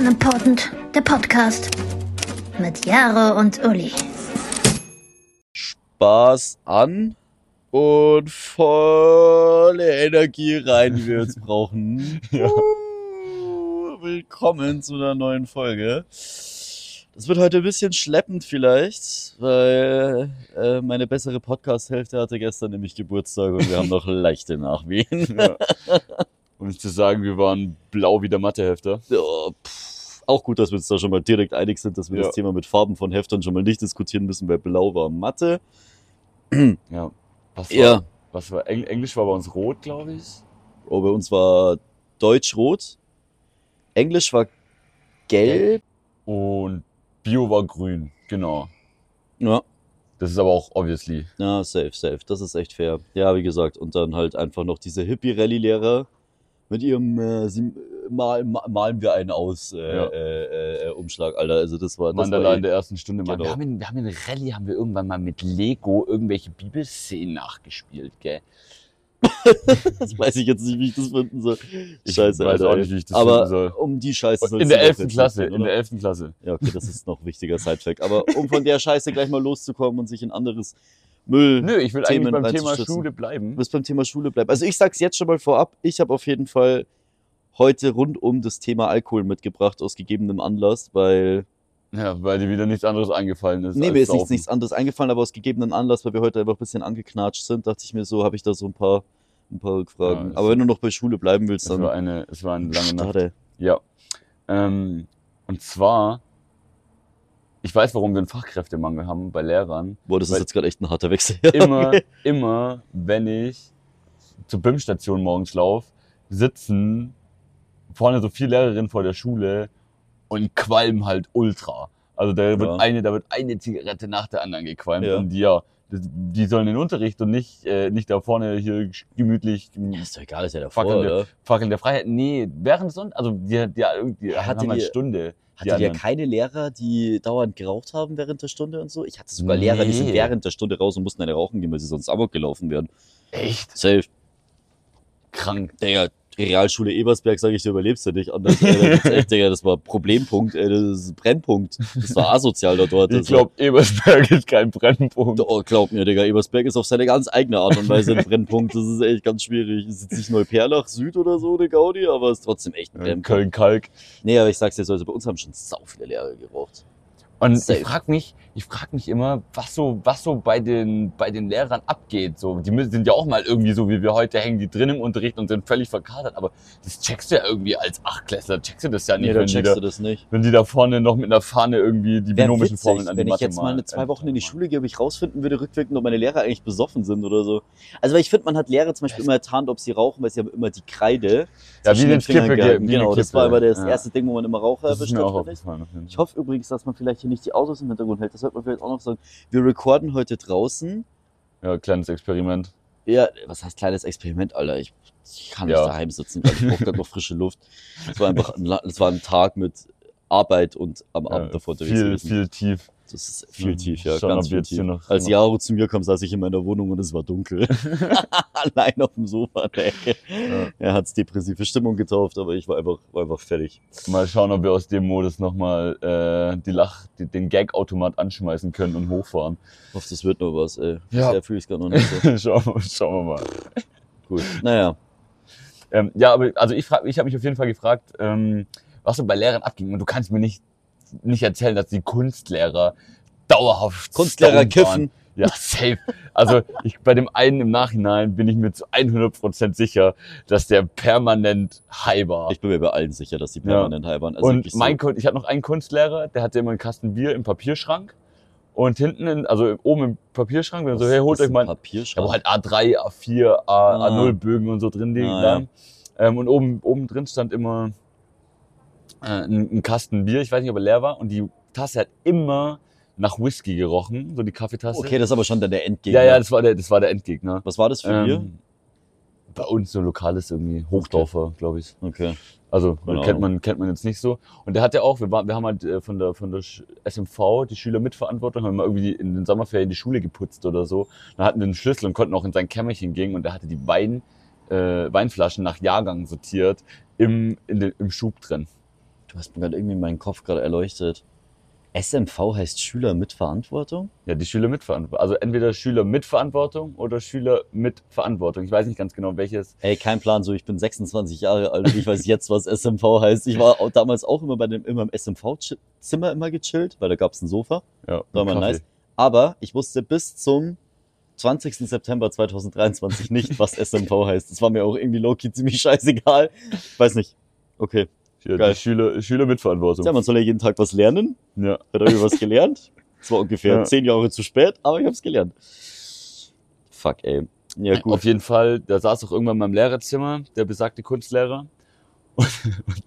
Unimportant, der Podcast mit Jaro und Uli. Spaß an und volle Energie rein, die wir jetzt brauchen. Uh, Willkommen zu einer neuen Folge. Das wird heute ein bisschen schleppend vielleicht, weil äh, meine bessere Podcast-Hälfte hatte gestern nämlich Geburtstag und wir haben noch leichte Nachwehen. Ja. Um nicht zu sagen, wir waren blau wie der Mathehefter. Ja, pff, auch gut, dass wir uns da schon mal direkt einig sind, dass wir Ja. das Thema mit Farben von Heftern schon mal nicht diskutieren müssen, weil blau war Mathe. Ja. Was war, Ja. Was war Eng Englisch war bei uns rot, glaube ich. Oh, bei uns war Deutsch rot, Englisch war gelb. Und Bio war grün, genau. Ja, Das ist aber auch obviously. ja, safe, safe. Das ist echt fair. Ja, wie gesagt, und dann halt einfach noch diese Hippie-Rallye-Lehrer mit ihrem äh, sie, mal, ma- malen wir einen aus äh, Ja. äh, äh, Umschlag, Alter. Also das war das war in der ersten Stunde. Mann. Genau. Wir, haben in, wir haben in Rallye haben wir irgendwann mal mit Lego irgendwelche Bibelszenen nachgespielt, gell? das weiß ich jetzt nicht, wie ich das finden soll. Ich Scheiße, weiß Alter. auch nicht, wie ich das Aber finden soll. um die Scheiße In der doch 11. jetzt Klasse, gehen, in der? 11. Klasse. Ja, okay, das ist noch wichtiger Sidefact. Aber um von der Scheiße gleich mal loszukommen und sich in anderes Müll Nö, ich will Themen eigentlich beim Thema. Schule bleiben. Du bist beim Thema Schule bleiben. Also ich sag's jetzt schon mal vorab, ich habe auf jeden Fall heute rund um das Thema Alkohol mitgebracht, aus gegebenem Anlass, weil. Ja, weil dir wieder nichts anderes eingefallen ist. Nee, mir ist nichts, nichts anderes eingefallen, aber aus gegebenem Anlass, weil wir heute einfach ein bisschen angeknatscht sind, dachte ich mir so, habe ich da so ein paar, ein paar Rückfragen. Ja, es- aber wenn du noch bei Schule bleiben willst, Es dann. war eine, es war eine lange Nacht. Schade. Ja. Ähm, und zwar, ich weiß, warum wir einen Fachkräftemangel haben bei Lehrern. Boah, das ist jetzt gerade echt ein harter Wechsel. Immer, immer, wenn ich zur BIM-Station morgens laufe, sitzen vorne so viele Lehrerinnen vor der Schule und qualmen halt ultra. Also da wird Ja. eine, da wird eine Zigarette nach der anderen gequalmt Ja. und die, ja, die sollen den Unterricht und nicht, äh, nicht da vorne hier gemütlich Ja, ist doch egal, ist ja davor, Fackeln oder? Fackeln der Freiheit. Nee, während Un- also die, die, die Hattet haben Stunde. Hattet ihr keine Lehrer, die dauernd geraucht haben während der Stunde und so? Ich hatte sogar Lehrer, die sind Nee. während der Stunde raus und mussten eine rauchen gehen, weil sie sonst amok gelaufen wären. Echt Safe. krank. Digga, Realschule Ebersberg, sage ich, du überlebst ja nicht. Anders, ey, echt, Digga, das war Problempunkt, ey, das ist Brennpunkt. Das war asozial da dort. Ich also. glaube, Ebersberg ist kein Brennpunkt. Oh, glaub mir, Digga, Ebersberg ist auf seine ganz eigene Art und Weise ein Brennpunkt. Das ist echt ganz schwierig. Es ist jetzt nicht Neuperlach Süd oder so, eine Gaudi, aber es ist trotzdem echt ein Brennpunkt. Köln-Kalk. Nee, aber ich sag's dir so, also bei uns haben schon sau viele Lehrer geraucht. Und Safe. ich frag mich, ich frag mich immer, was so, was so bei den, bei den Lehrern abgeht. So, die sind ja auch mal irgendwie so wie wir heute, hängen die drin im Unterricht und sind völlig verkatert. Aber das checkst du ja irgendwie als Achtklässler, checkst du das ja nicht, Nee, dann wenn, die checkst da, du das nicht. wenn die da vorne noch mit einer Fahne irgendwie die Wär binomischen witzig, Formeln an die wenn ich jetzt mal eine zwei Wochen in die Schule gehe, ob ich rausfinden würde, rückwirkend, ob meine Lehrer eigentlich besoffen sind oder so. Also, weil ich finde, man hat Lehrer zum Beispiel immer erkannt, ob sie rauchen, weil sie haben immer die Kreide Ja, wie den Kippe, wie Genau, das war immer das Ja. erste Ding, wo man immer Raucher finde ich. hoffe übrigens, dass man vielleicht hier nicht die Autos im Hintergrund hält. Das sollte man vielleicht auch noch sagen. Wir recorden heute draußen. Ja, kleines Experiment. Ja, was heißt kleines Experiment, Alter? Ich, ich kann nicht Ja. daheim sitzen, weil ich brauche gerade noch frische Luft. Es war einfach, es war ein Tag mit Arbeit und am Abend Ja, davor unterwegs viel, viel tief. Das ist viel Ja, tief, ja, schauen, ganz viel tief. noch- Als Jaro zu mir kam, saß ich in meiner Wohnung und es war dunkel. Allein auf dem Sofa der Ecke. Ja. Er hat's depressive Stimmung getauft, aber ich war einfach, war einfach fertig. Mal schauen, ob wir aus dem Modus nochmal äh, die Lach, die, den Gag-Automat anschmeißen können und hochfahren. Ich hoffe, das wird noch was, ey. Ja. Bisher fühle ich es gar noch nicht so. schauen, wir- schauen wir mal. Gut. Naja. Ähm, ja, aber also ich, frag- ich habe mich auf jeden Fall gefragt, ähm, was so bei Lehrern abging. Und du kannst mir nicht, nicht erzählen, dass die Kunstlehrer dauerhaft Kunstlehrer waren. kiffen. Ja, safe. Also ich, bei dem einen im Nachhinein bin ich mir zu 100% sicher, dass der permanent high war. Ich bin mir bei allen sicher, dass die permanent high waren. Also und mein so. Ich hatte noch einen Kunstlehrer, der hatte immer einen Kasten Bier im Papierschrank. Und hinten, in, also oben im Papierschrank, wenn er so, hey, holt euch mal, Papierschrank. da wo halt A3, A4, A, Ah. A0 Bögen und so drin liegen. Ah, waren. Ähm, und oben, oben drin stand immer äh, ein, ein Kasten Bier, ich weiß nicht, ob er leer war. Und die Tasse hat immer nach Whisky gerochen, so die Kaffeetasse. Okay, das ist aber schon dann der Endgegner. ja, ja, das war der, das war der Endgegner. Was war das für Bier? Ähm, bei uns so lokales irgendwie, Hochdorfer, glaube ich. Okay. Also Keine kennt man kennt man jetzt nicht so. Und der hat ja auch, wir, waren, wir haben halt äh, von der von der SMV die Schüler mitverantwortung, haben mal irgendwie in den Sommerferien die Schule geputzt oder so. Dann hatten wir einen Schlüssel und konnten auch in sein Kämmerchen gehen und der hatte die Wein äh, Weinflaschen nach Jahrgang sortiert im in den, im Schub drin. Du hast mir gerade irgendwie meinen Kopf gerade erleuchtet. SMV heißt Schüler mit Verantwortung? Ja, die Schüler mit Verantwortung. Also entweder Schüler mit Verantwortung oder Schüler mit Verantwortung. Ich weiß nicht ganz genau, welches. Ey, kein Plan, so ich bin 26 Jahre alt und ich weiß jetzt, was SMV heißt. Ich war auch damals auch immer bei dem immer im SMV-Zimmer immer gechillt, weil da gab's ein Sofa. Ja, War mal Kaffee. nice. Aber ich wusste bis zum 20. September 2023 nicht, was SMV heißt. Das war mir auch irgendwie low-key ziemlich scheißegal. Weiß nicht. Okay. Ja, Geil. die Schüler, Schüler mit Verantwortung. Ja, man soll ja jeden Tag was lernen. Ja. Hat irgendwie was gelernt. Es war ungefähr Ja. zehn Jahre zu spät, aber ich hab's gelernt. Fuck, ey. Ja, gut. Auf jeden Fall, da saß auch irgendwann in meinem Lehrerzimmer, der besagte Kunstlehrer. Und, und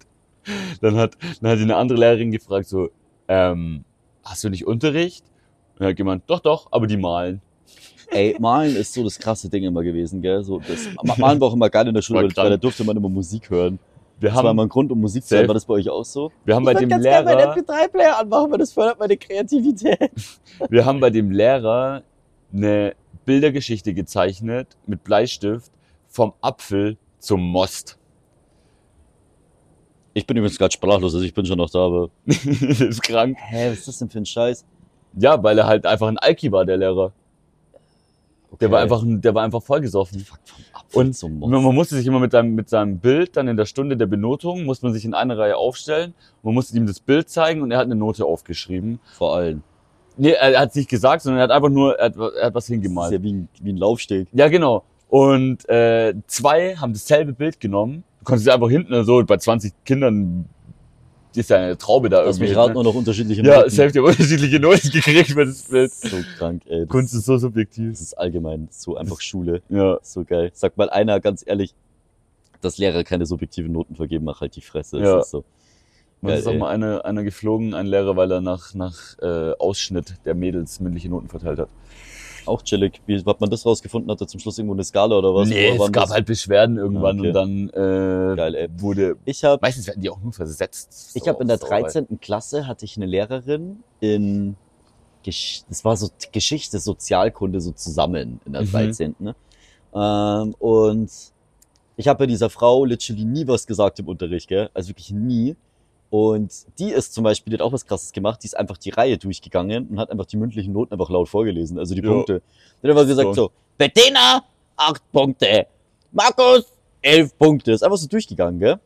dann hat, dann hat ihn eine andere Lehrerin gefragt, so, ähm, hast du nicht Unterricht? Und er hat gemeint, doch, doch, aber die malen. Ey, Malen ist so das krasse Ding immer gewesen, gell? So, das, Ma- Malen war auch immer geil in der Schule, weil, da durfte man immer Musik hören. Wir Das war haben, immer ein Grund, um Musik zu hören. War das bei euch auch so? wir haben bei dem meinen Lehrer, MP3-Player anmachen, weil das fördert meine Kreativität. wir haben bei dem Lehrer eine Bildergeschichte gezeichnet mit Bleistift vom Apfel zum Most. Ich bin übrigens gerade sprachlos, also ich bin schon noch da, aber. das ist krank. Hä, was ist das denn für ein Scheiß? Ja, weil er halt einfach ein Alki war, der Lehrer. Der war Okay. einfach, ein- der war einfach vollgesoffen. Und Man, musste sich immer mit seinem, mit seinem Bild dann in der Stunde der Benotung, musste man sich in eine Reihe aufstellen. Man musste ihm das Bild zeigen und er hat eine Note aufgeschrieben. Vor allem. Nee, er, hat es nicht gesagt, sondern er hat einfach nur, er hat, er hat was Das ist hingemalt. ja wie ein, wie ein Laufsteg. Ja, genau. Und äh, zwei haben dasselbe Bild genommen. Du konntest einfach hinten so bei 20 Kindern ist ja eine Traube da Lass mich irgendwie. raten, ne? nur noch unterschiedliche Ja, Noten. selbst die unterschiedliche Noten gekriegt für das Bild. So krank, ey. Kunst ist so subjektiv. das ist allgemein so einfach Schule. Ja. So geil. Sag mal einer ganz ehrlich, dass Lehrer keine subjektiven Noten vergeben, mach halt die Fresse. Ja. Das ist so. Geil, ist auch ey. mal einer, einer geflogen, ein Lehrer, weil er nach, nach äh, Ausschnitt der Mädels mündliche Noten verteilt hat. Auch chillig. Wie hat man das rausgefunden? Hat er zum Schluss irgendwo eine Skala oder was? nee, Oder es gab das- halt Beschwerden irgendwann Okay. und dann äh, Geil, ey. wurde. Ich habe Meistens werden die auch nur versetzt. ich So, hab in der so, 13. Klasse hatte ich eine Lehrerin in das war so Geschichte, Sozialkunde so zusammen in der Mhm. 13. Ne? Ähm, und ich habe bei dieser Frau literally nie was gesagt im Unterricht, gell? Also wirklich nie. Und die ist zum Beispiel, die hat auch was krasses gemacht, die ist einfach die Reihe durchgegangen und hat einfach die mündlichen Noten einfach laut vorgelesen, also die Ja. Punkte. Die hat einfach gesagt So. Bettina, acht Punkte, Markus, elf Punkte. Ist einfach so durchgegangen, gell?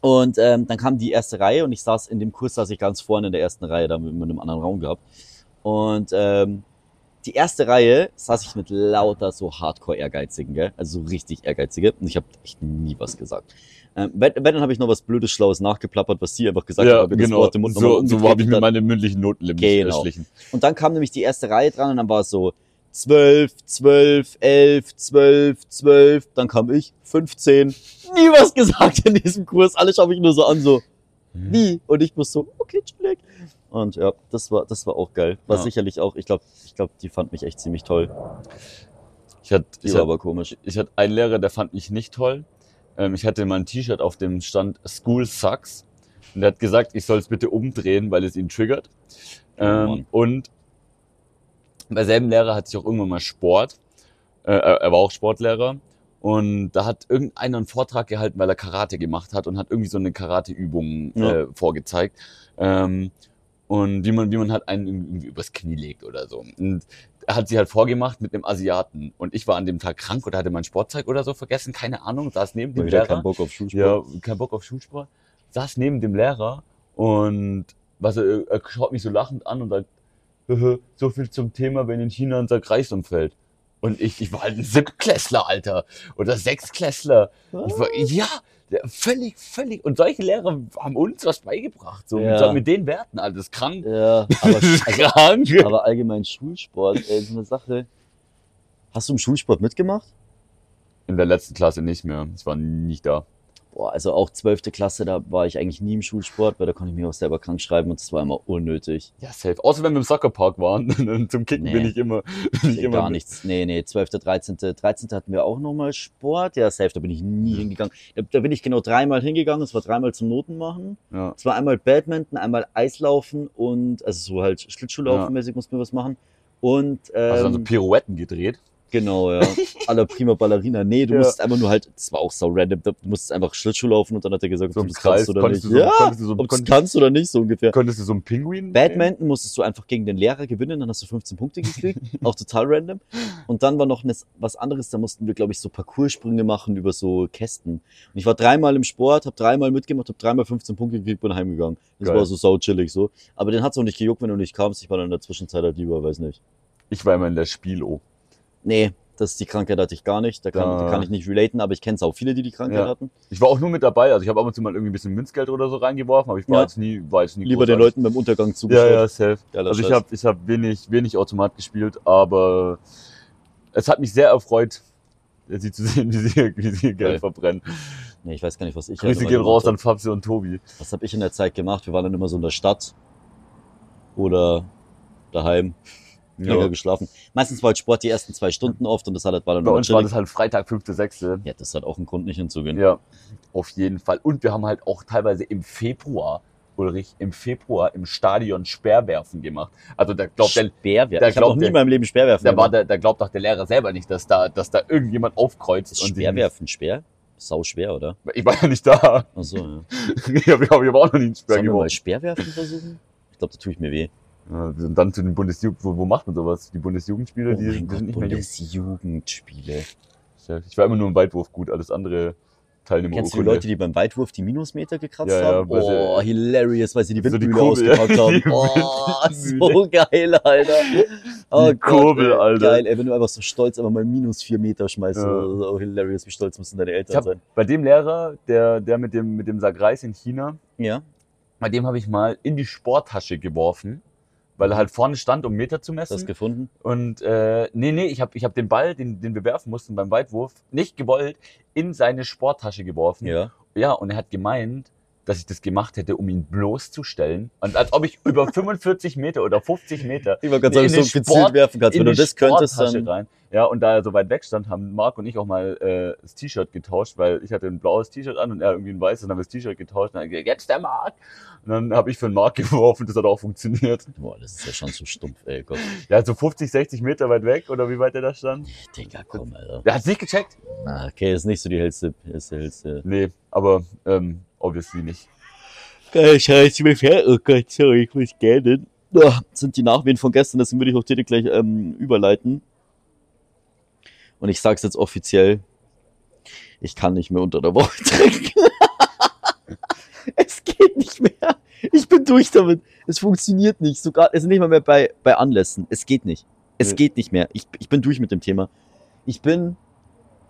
Und ähm, dann kam die erste Reihe und ich saß in dem Kurs, saß ich ganz vorne in der ersten Reihe, da haben wir in einem anderen Raum gehabt. Und ähm, die erste Reihe saß ich mit lauter so Hardcore-Ehrgeizigen, gell? Also so richtig Ehrgeizige. Und ich habe echt nie was gesagt. Ähm, wenn, wenn, dann habe ich noch was Blödes, Schlaues nachgeplappert, was sie einfach gesagt Ja, das genau. Im Mund So, so habe ich mir meine mündlichen Noten nämlich Genau. erschlichen. Und dann kam nämlich die erste Reihe dran und dann war es so 12, 12, 11, 12, 12. Dann kam ich 15. Nie was gesagt in diesem Kurs. Alle schauen mich nur so an, so wie? Und ich muss so, okay, chillig. Und ja, das war, das war auch geil. War Ja. sicherlich auch, ich glaube, ich glaube, die fand mich echt ziemlich toll. Ich hatte, Die ich, war hatte, aber komisch. ich hatte einen Lehrer, der fand mich nicht toll. Ähm, ich hatte mein T-Shirt auf dem Stand School Sucks. Und er hat gesagt, ich soll es bitte umdrehen, weil es ihn triggert. Ähm, Mann. und bei selben Lehrer hatte ich auch irgendwann mal Sport. Äh, er war auch Sportlehrer. Und da hat irgendeiner einen Vortrag gehalten, weil er Karate gemacht hat und hat irgendwie so eine Karateübung Ja. äh, vorgezeigt. Ähm, und wie man, wie man halt einen irgendwie übers Knie legt oder so. Und er hat sie halt vorgemacht mit einem Asiaten. Und ich war an dem Tag krank oder hatte mein Sportzeug oder so vergessen, keine Ahnung, saß neben dem Lehrer. keinen Bock auf Schulsport. Ja, kein Bock auf Schulsport. Saß neben dem Lehrer und was er, er schaut mich so lachend an und sagt, "Höhö, so viel zum Thema, wenn in China unser Kreis umfällt. Und ich, ich war halt ein Siebtklässler, Alter. Oder Sechstklässler. War, ja, völlig, völlig. Und solche Lehrer haben uns was beigebracht. So, Ja. mit, mit den Werten, Alter. Das ist krank. Ja, aber, ist also, krank. aber allgemein Schulsport, ey, so eine Sache. Hast du im Schulsport mitgemacht? In der letzten Klasse nicht mehr. Ich war nicht da. Boah, also auch zwölfte Klasse, da war ich eigentlich nie im Schulsport, weil da konnte ich mich auch selber krank schreiben und das war immer unnötig. Ja, safe. Außer wenn wir im Soccerpark waren. Zum Kicken Nee. bin ich immer, bin ich immer Gar nichts. Nee, nee, 12., 13., 13. hatten wir auch nochmal Sport. Ja, safe, da bin ich nie hingegangen. Da, da bin ich genau dreimal hingegangen. Es war dreimal zum Noten machen. Ja. Es war einmal Badminton, einmal Eislaufen und, also so halt Schlittschuhlaufen-mäßig mussten wir was machen. Und, Also dann so ähm, Pirouetten gedreht. Genau, ja. Alla prima Ballerina. Nee, du Ja. musst einfach nur halt, das war auch so random, du musst einfach Schlittschuh laufen und dann hat er gesagt, So ob du das Kreis. kannst oder nicht. so, ja, so, ob du kannst oder nicht, so ungefähr. konntest du so einen Pinguin? Badminton musstest du einfach gegen den Lehrer gewinnen, dann hast du 15 Punkte gekriegt, auch total random. Und dann war noch ne- was anderes, da mussten wir, glaube ich, so Parcoursprünge machen über so Kästen. Und ich war dreimal im Sport, habe dreimal mitgemacht, habe dreimal 15 Punkte gekriegt, bin heimgegangen. Das Geil. war so sau chillig so. Aber den hat's auch nicht gejuckt, wenn du nicht kamst. Ich war dann in der Zwischenzeit halt lieber, weiß nicht. Ich war immer in der Spielo. Nee, das ist die Krankheit hatte ich gar nicht. Da kann, da kann ich nicht relaten, aber ich kenne auch viele, die die Krankheit Ja. hatten. Ich war auch nur mit dabei. Also ich habe ab und zu mal irgendwie ein bisschen Münzgeld oder so reingeworfen, aber ich war Ja. jetzt nie, war jetzt nie Lieber den. Leuten beim Untergang zugeschaut. Ja, ja, safe. Geiler Also ich habe ich hab wenig, wenig Automat gespielt, aber es hat mich sehr erfreut, sie zu sehen, wie sie, wie sie ihr Geld Geil. verbrennen. Nee, ich weiß gar nicht, was ich Grüße halt gehen raus an Fabsi und Tobi. Was habe ich in der Zeit gemacht? Wir waren dann immer so in der Stadt oder daheim. Länger Ja. geschlafen. Meistens war halt Sport die ersten zwei Stunden oft und das hat halt, war dann Bei uns war das halt Freitag, 5., 6. Ja, das hat auch einen Grund, nicht hinzugehen. Ja, auf jeden Fall. Und wir haben halt auch teilweise im Februar, Ulrich, im Februar im Stadion Speerwerfen gemacht. Also da glaubt der, Speerwerfen. der Ich habe noch nie der- in meinem Leben Speerwerfen da, war der, da glaubt doch der Lehrer selber nicht, dass da, dass da irgendjemand aufkreuzt. Ist und Speerwerfen schwer? Sau schwer, oder? Ich war ja nicht da. Ach so, ja. Ich habe hab, ich hab auch noch nie einen Speer Sollen wir mal geworfen. Speerwerfen versuchen? Ich glaube, da tue ich mir weh. Sind dann zu den Bundesjugend, wo, wo macht man sowas? Die Bundesjugendspiele, Oh die, die Gott, sind nicht mehr. Bundesjugendspiele. Ich war immer nur im Weitwurf gut, alles andere Teilnehmer. Kennst du die Leute, die beim Weitwurf die Minusmeter gekratzt Ja, ja, haben? oh, hilarious, weil sie die So Windmühle Kurbel, ausgepackt haben. Oh, so geil, Alter. Oh Die Kurbel. Alter. Geil, ey, wenn du einfach so stolz einfach mal minus vier Meter schmeißt. Ja. So, oh, hilarious, wie stolz müssen deine Eltern sein. Bei dem Lehrer, der, der mit dem, mit dem Sagreis in China, Ja, bei dem habe ich mal in die Sporttasche geworfen, weil er halt vorne stand, um Meter zu hast du das messen. gefunden? Und äh, nee, nee, ich habe ich hab den Ball, den, den wir werfen mussten beim Weitwurf, nicht gewollt, in seine Sporttasche geworfen. Ja. Ja, und er hat gemeint, dass ich das gemacht hätte, um ihn bloßzustellen. Und als ob ich über 45 Meter oder 50 Meter Ich wollte gerade In sagen, so gezielt werfen kannst. Wenn du das könntest, dann. rein. Ja, und da er so weit weg stand, haben Marc und ich auch mal äh, das T-Shirt getauscht, weil ich hatte ein blaues T-Shirt an und er irgendwie ein weißes, dann haben wir das T-Shirt getauscht und dann gesagt, jetzt der Marc. Und dann habe ich für den Marc geworfen, das hat auch funktioniert. Boah, das ist ja schon zu stumpf, ey Gott. Ja, so 50, 60 Meter weit weg oder wie weit er da stand. Digga, komm, Alter. Der hat's nicht gecheckt? Na, okay, ist nicht so die hellste, ist die hellste. Nee, aber ähm, obviously nicht. Scheiße, mir fährt. Oh Gott, sorry, ich muss gähnen. Oh, sind die Nachwehen von gestern, deswegen würde ich auch direkt gleich ähm, überleiten. Und ich sag's jetzt offiziell. Ich kann nicht mehr unter der Woche trinken. es geht nicht mehr. Ich bin durch damit. Es funktioniert nicht. Sogar, es ist nicht mal mehr bei, bei Anlässen. Es geht nicht. Es Nee. geht nicht mehr. Ich, ich bin durch mit dem Thema. Ich bin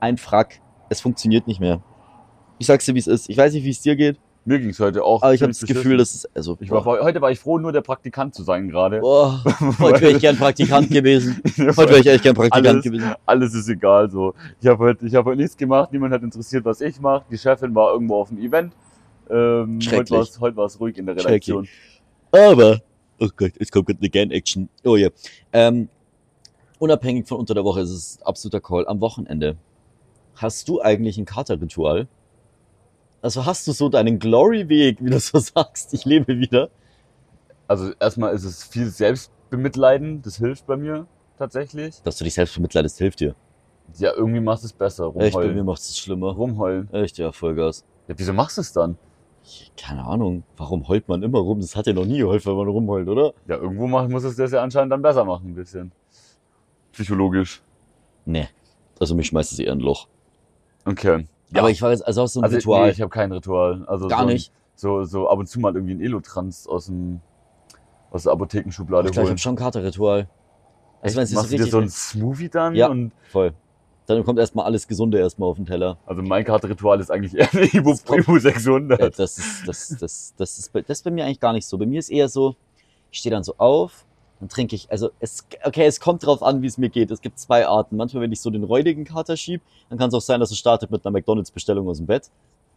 ein Frack. Es funktioniert nicht mehr. Ich sag's dir, wie es ist. Ich weiß nicht, wie es dir geht. Mir ging's heute auch. Aber ich habe das Gefühl, dass es, also, Ich war, heute war ich froh, nur der Praktikant zu sein gerade. boah, heute wäre ich gern Praktikant gewesen. Heute wäre ich echt gern Praktikant Alles- gewesen. Alles ist egal so. Ich habe heute, ich habe heute nichts gemacht, niemand hat interessiert, was ich mache. Die Chefin war irgendwo auf dem Event. Ähm, heute Schrecklich. war es heute ruhig in der Redaktion. Aber, oh Gott, jetzt kommt gerade eine Gan-Action. Oh ja. Ähm, unabhängig von unter der Woche ist es absoluter Call. Am Wochenende. Hast du eigentlich ein Katerritual? Also hast du so deinen Glory-Weg, wie du so sagst, ich lebe wieder? Also erstmal ist es viel Selbstbemitleiden, das hilft bei mir tatsächlich. Dass du dich selbst bemitleidest, hilft dir. Ja, irgendwie machst du es besser, Echt, bei mir rumheulen. macht es schlimmer. Rumheulen. Echt, ja, Vollgas. Ja, wieso machst du es dann? Ich- Keine Ahnung, warum heult man immer rum? Das hat ja noch nie geholfen, wenn man rumheult, oder? Ja, irgendwo muss es das ja anscheinend dann besser machen, ein bisschen. Psychologisch. Nee. Also mich schmeißt es eher in ein Loch. Okay. Ja, Aber ich war jetzt, also hast du ein also, Ritual? Nee, ich habe kein Ritual. Also Gar so, ein- nicht. So, so ab und zu mal irgendwie ein Elotrans aus dem aus der Apothekenschublade Ich glaube, ich holen. habe schon ein Katerritual. Also Echt? so Machst du dir so ein Smoothie dann? Ja. Und, voll. Dann kommt erstmal alles Gesunde erstmal auf den Teller. also mein Kartenritual ist eigentlich eher eine Ibu, Ibu 600. Ja, das ist, das, das, das ist, das ist bei mir eigentlich gar nicht so. Bei mir ist eher so, ich stehe dann so auf, dann trinke ich, also es, okay, es kommt drauf an, wie es mir geht. Es gibt zwei Arten. Manchmal, wenn ich so den räudigen Kater schieb, dann kann es auch sein, dass es startet mit einer McDonalds-Bestellung aus dem Bett.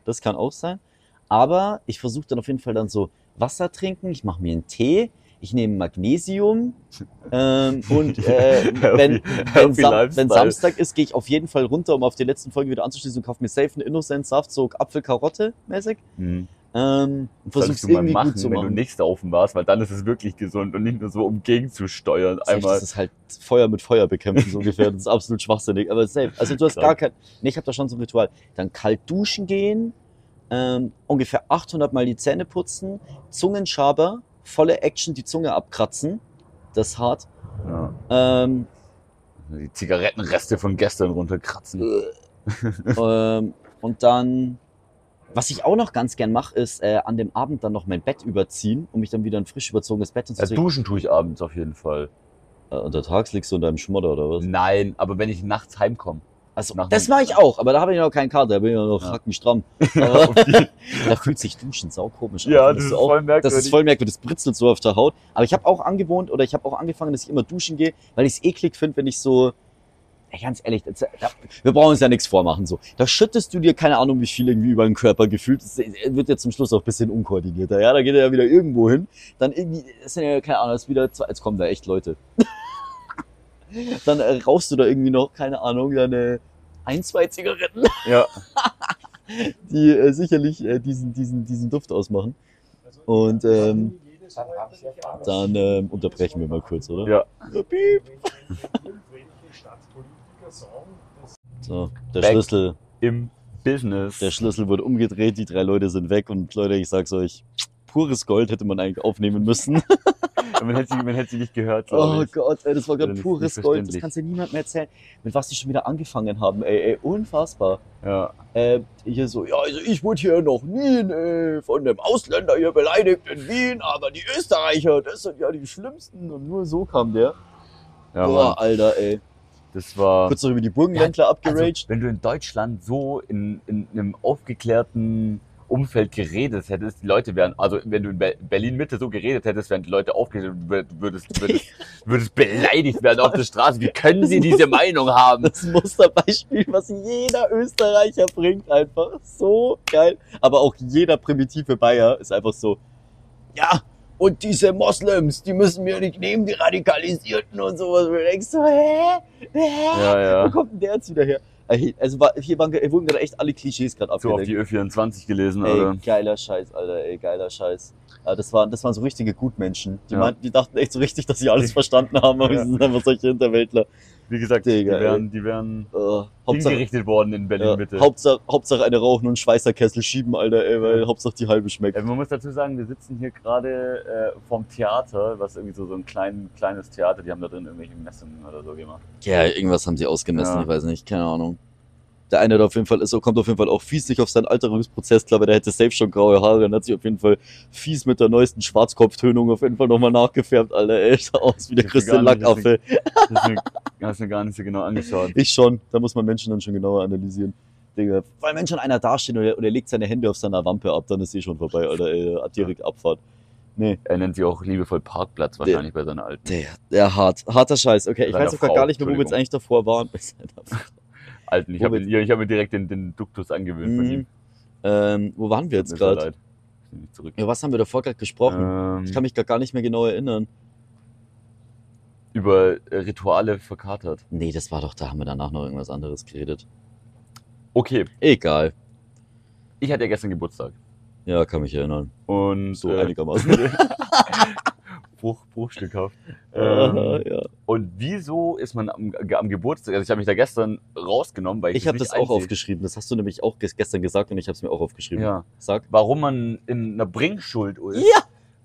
Das kann auch sein. Aber ich versuche dann auf jeden Fall dann so Wasser trinken, ich mache mir einen Tee, ich nehme Magnesium ähm, und äh, wenn, wenn, Sam wenn Samstag ist, gehe ich auf jeden Fall runter, um auf die letzten Folge wieder anzuschließen und kaufe mir safe einen Innocent-Saft, so Apfel-Karotte-mäßig. Hm. Ähm, versuch's Solltest du mal irgendwie machen, gut zu wenn du machen. nicht saufen warst, weil dann ist es wirklich gesund und nicht nur so, um gegenzusteuern. Safe, Einmal. Das ist halt Feuer mit Feuer bekämpfen, so ungefähr. Das ist absolut schwachsinnig. Aber safe. Also du hast Krank. gar kein. Nee, ich habe da schon so ein Ritual. Dann kalt duschen gehen, ähm, ungefähr 800 Mal die Zähne putzen, Zungenschaber, volle Action die Zunge abkratzen. Das ist hart. Ja. Ähm, Die Zigarettenreste von gestern runterkratzen. ähm, und dann, was ich auch noch ganz gern mache, ist äh, an dem Abend dann noch mein Bett überziehen, um mich dann wieder in frisch überzogenes Bett Ja, hinzulegen. duschen tue ich abends auf jeden Fall. Äh, untertags liegst du in deinem Schmodder oder was? Nein, aber wenn ich nachts heimkomme. Also, das mache ich auch, aber da habe ich noch keinen Kater, da bin ich noch Ja. hackenstramm. Aber da fühlt sich Duschen sau komisch an. Ja, das ist auch? voll merkwürdig. Das ist voll merkwürdig, das britzelt so auf der Haut. Aber ich habe auch angewohnt oder ich habe auch angefangen, dass ich immer duschen gehe, weil ich es eklig finde, wenn ich so, ey, ganz ehrlich, das, da, wir brauchen uns ja nichts vormachen. so. Da schüttest du dir keine Ahnung, wie viel irgendwie über den Körper gefühlt. Das wird ja zum Schluss auch ein bisschen unkoordinierter. Ja, da geht er ja wieder irgendwo hin. Dann irgendwie, das sind ja keine Ahnung, das ist wieder, zwei, jetzt kommen da echt Leute. dann äh, rauchst du da irgendwie noch, keine Ahnung, deine ein, zwei Zigaretten Ja. die äh, sicherlich äh, diesen, diesen, diesen Duft ausmachen. Und ähm, dann ähm, unterbrechen wir mal kurz, oder? Ja. Piep. So, der Back. Schlüssel, Im Business. der Schlüssel wurde umgedreht, die drei Leute sind weg und Leute, ich sag's euch, pures Gold hätte man eigentlich aufnehmen müssen. man, hätte sie, man hätte sie nicht gehört, Oh ich. Gott, ey, das war gerade pures Gold. Das kannst du niemandem erzählen, mit was die schon wieder angefangen haben. Ey, ey unfassbar. Ja. äh, hier so, ja, also ich wurde hier noch nie äh, von einem Ausländer hier beleidigt in Wien, aber die Österreicher, das sind ja die schlimmsten. Und nur so kam der. ja Boah, Mann. Alter, ey. Das war. Kurz noch über die Burgenländler Also, abgeraged. wenn du in Deutschland so in, in einem aufgeklärten Umfeld geredet hättest, die Leute wären, also wenn du in Be- Berlin Mitte so geredet hättest, wären die Leute aufgeklärt, würd- würdest, würdest, würdest beleidigt werden auf der Straße. Wie können sie diese Meinung haben? das Musterbeispiel, was jeder Österreicher bringt, einfach so geil. Aber auch jeder primitive Bayer ist einfach so, ja, und diese Moslems, die müssen wir nicht nehmen, die Radikalisierten und sowas. Und du denkst so, hä? Hä? Ja, Wo ja. kommt denn der jetzt wieder her? Äh, Also war, hier waren, wurden gerade echt alle Klischees gerade So auf abgedeckt. die Ö24 gelesen, Ey, Alter. geiler Scheiß, Alter, ey, geiler Scheiß. Ja, das, waren, das waren so richtige Gutmenschen. Die, Ja. meinten, die dachten echt so richtig, dass sie alles verstanden haben, aber Ja. sie sind einfach solche Hinterwäldler. Wie gesagt, die Digga, ey. wären, die wären Uh, Hauptsache, hingerichtet worden in ja, Berlin-Mitte. Hauptsache, Hauptsache eine rauchen und Schweißerkessel schieben, Alter, ey, weil Ja. Hauptsache die halbe schmeckt. Äh, man muss dazu sagen, wir sitzen hier gerade äh, vorm Theater, was irgendwie so, so ein klein, kleines Theater, die haben da drin irgendwelche Messungen oder so gemacht. Ja, irgendwas haben sie ausgemessen, Ja. ich weiß nicht, keine Ahnung. Der eine da auf jeden Fall ist, kommt auf jeden Fall auch fies nicht auf seinen Alterungsprozess klar, weil der hätte safe schon graue Haare und hat sich auf jeden Fall fies mit der neuesten Schwarzkopftönung auf jeden Fall nochmal nachgefärbt, Alter, ey, sah aus wie der nicht, Lackaffe. Hast mir gar nicht so genau angeschaut. Ich schon, da muss man Menschen dann schon genauer analysieren. Digga, weil wenn schon einer dasteht und er, und er legt seine Hände auf seiner Wampe ab, dann ist eh schon vorbei, Alter, ey, hat direkt Abfahrt. Nee, Er nennt sie auch liebevoll Parkplatz wahrscheinlich bei seiner alten, der, der hart, harter Scheiß. Okay, ich Seiner weiß auch gar nicht mehr, wo wir jetzt eigentlich davor waren. Alten. Ich habe hab mir direkt den, den Duktus angewöhnt von Mhm. ihm. Ähm, wo waren wir jetzt gerade? Ja, was haben wir davor gerade gesprochen? Ähm, Ich kann mich gar nicht mehr genau erinnern. über äh, Rituale verkatert. Nee, das war doch, da haben wir danach noch irgendwas anderes geredet. Okay, Egal. ich hatte ja gestern Geburtstag. Ja, kann mich erinnern. Und So äh, einigermaßen. Bruch, bruchstückhaft. Ähm, ja. Und wieso ist man am, am Geburtstag, also ich habe mich da gestern rausgenommen, weil ich Ich habe das auch aufgeschrieben. Das hast du nämlich auch ges- gestern gesagt und ich habe es mir auch aufgeschrieben. Ja. Sag. Warum man in einer Bringschuld ist. Ja!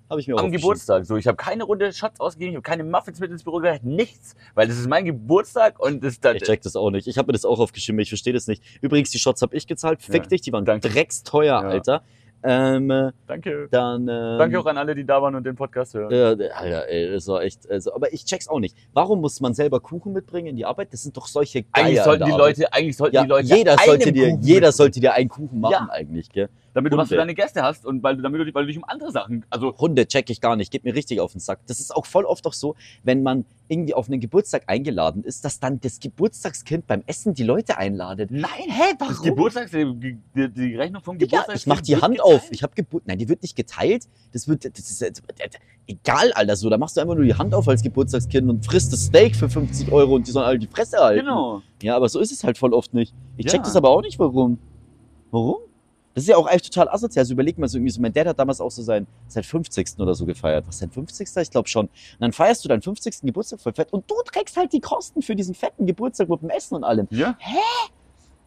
Habe ich mir auch Am. Geburtstag. So, ich habe keine Runde Schatz ausgegeben, ich habe keine Muffins mit ins Büro gebracht, nichts. Weil das ist mein Geburtstag und das dann. Ich check das auch nicht. Ich habe mir das auch aufgeschrieben, ich verstehe das nicht. Übrigens, die Shots habe ich gezahlt. Fick Ja. dich, die waren Danke. drecksteuer, Ja. Alter. Ähm, äh, Danke. dann. Ähm, Danke auch an alle, die da waren und den Podcast hören. Äh, Alter, ey, das war echt. Also, aber ich check's auch nicht. Warum muss man selber Kuchen mitbringen in die Arbeit? Das sind doch solche Geier eigentlich sollten die. Leute, eigentlich sollten Ja, die Leute jeder sollte dir, Kuchen jeder sollte dir einen Kuchen machen Ja. eigentlich, gell? Damit du was für deine Gäste hast und weil du, damit du, dich- weil du dich um andere Sachen, also Hunde check ich gar nicht, geht mir richtig auf den Sack. Das ist auch voll oft auch so, wenn man irgendwie auf einen Geburtstag eingeladen ist, dass dann das Geburtstagskind beim Essen die Leute einladet. nein, Hä, das Geburtstags, die, die, die Rechnung vom Ja, Geburtstag. ich mach die Hand auf. Ich hab Geburt. Nein, die wird nicht geteilt. Das wird, das ist das- das- egal, Alter. So, da machst du einfach nur die Hand auf als Geburtstagskind und frisst das Steak für 50 Euro und die sollen alle die Fresse halten. Genau. Ja, aber so ist es halt voll oft nicht. Ich check Ja. das aber auch nicht, warum. Warum? Das ist ja auch eigentlich total asozial. Also überleg mal so irgendwie so, mein Dad hat damals auch so sein, sein 50. oder so gefeiert. Was sein 50. Ich glaube schon. Und dann feierst du deinen 50. Geburtstag voll fett und du trägst halt die Kosten für diesen fetten Geburtstag mit dem Essen und allem. Ja?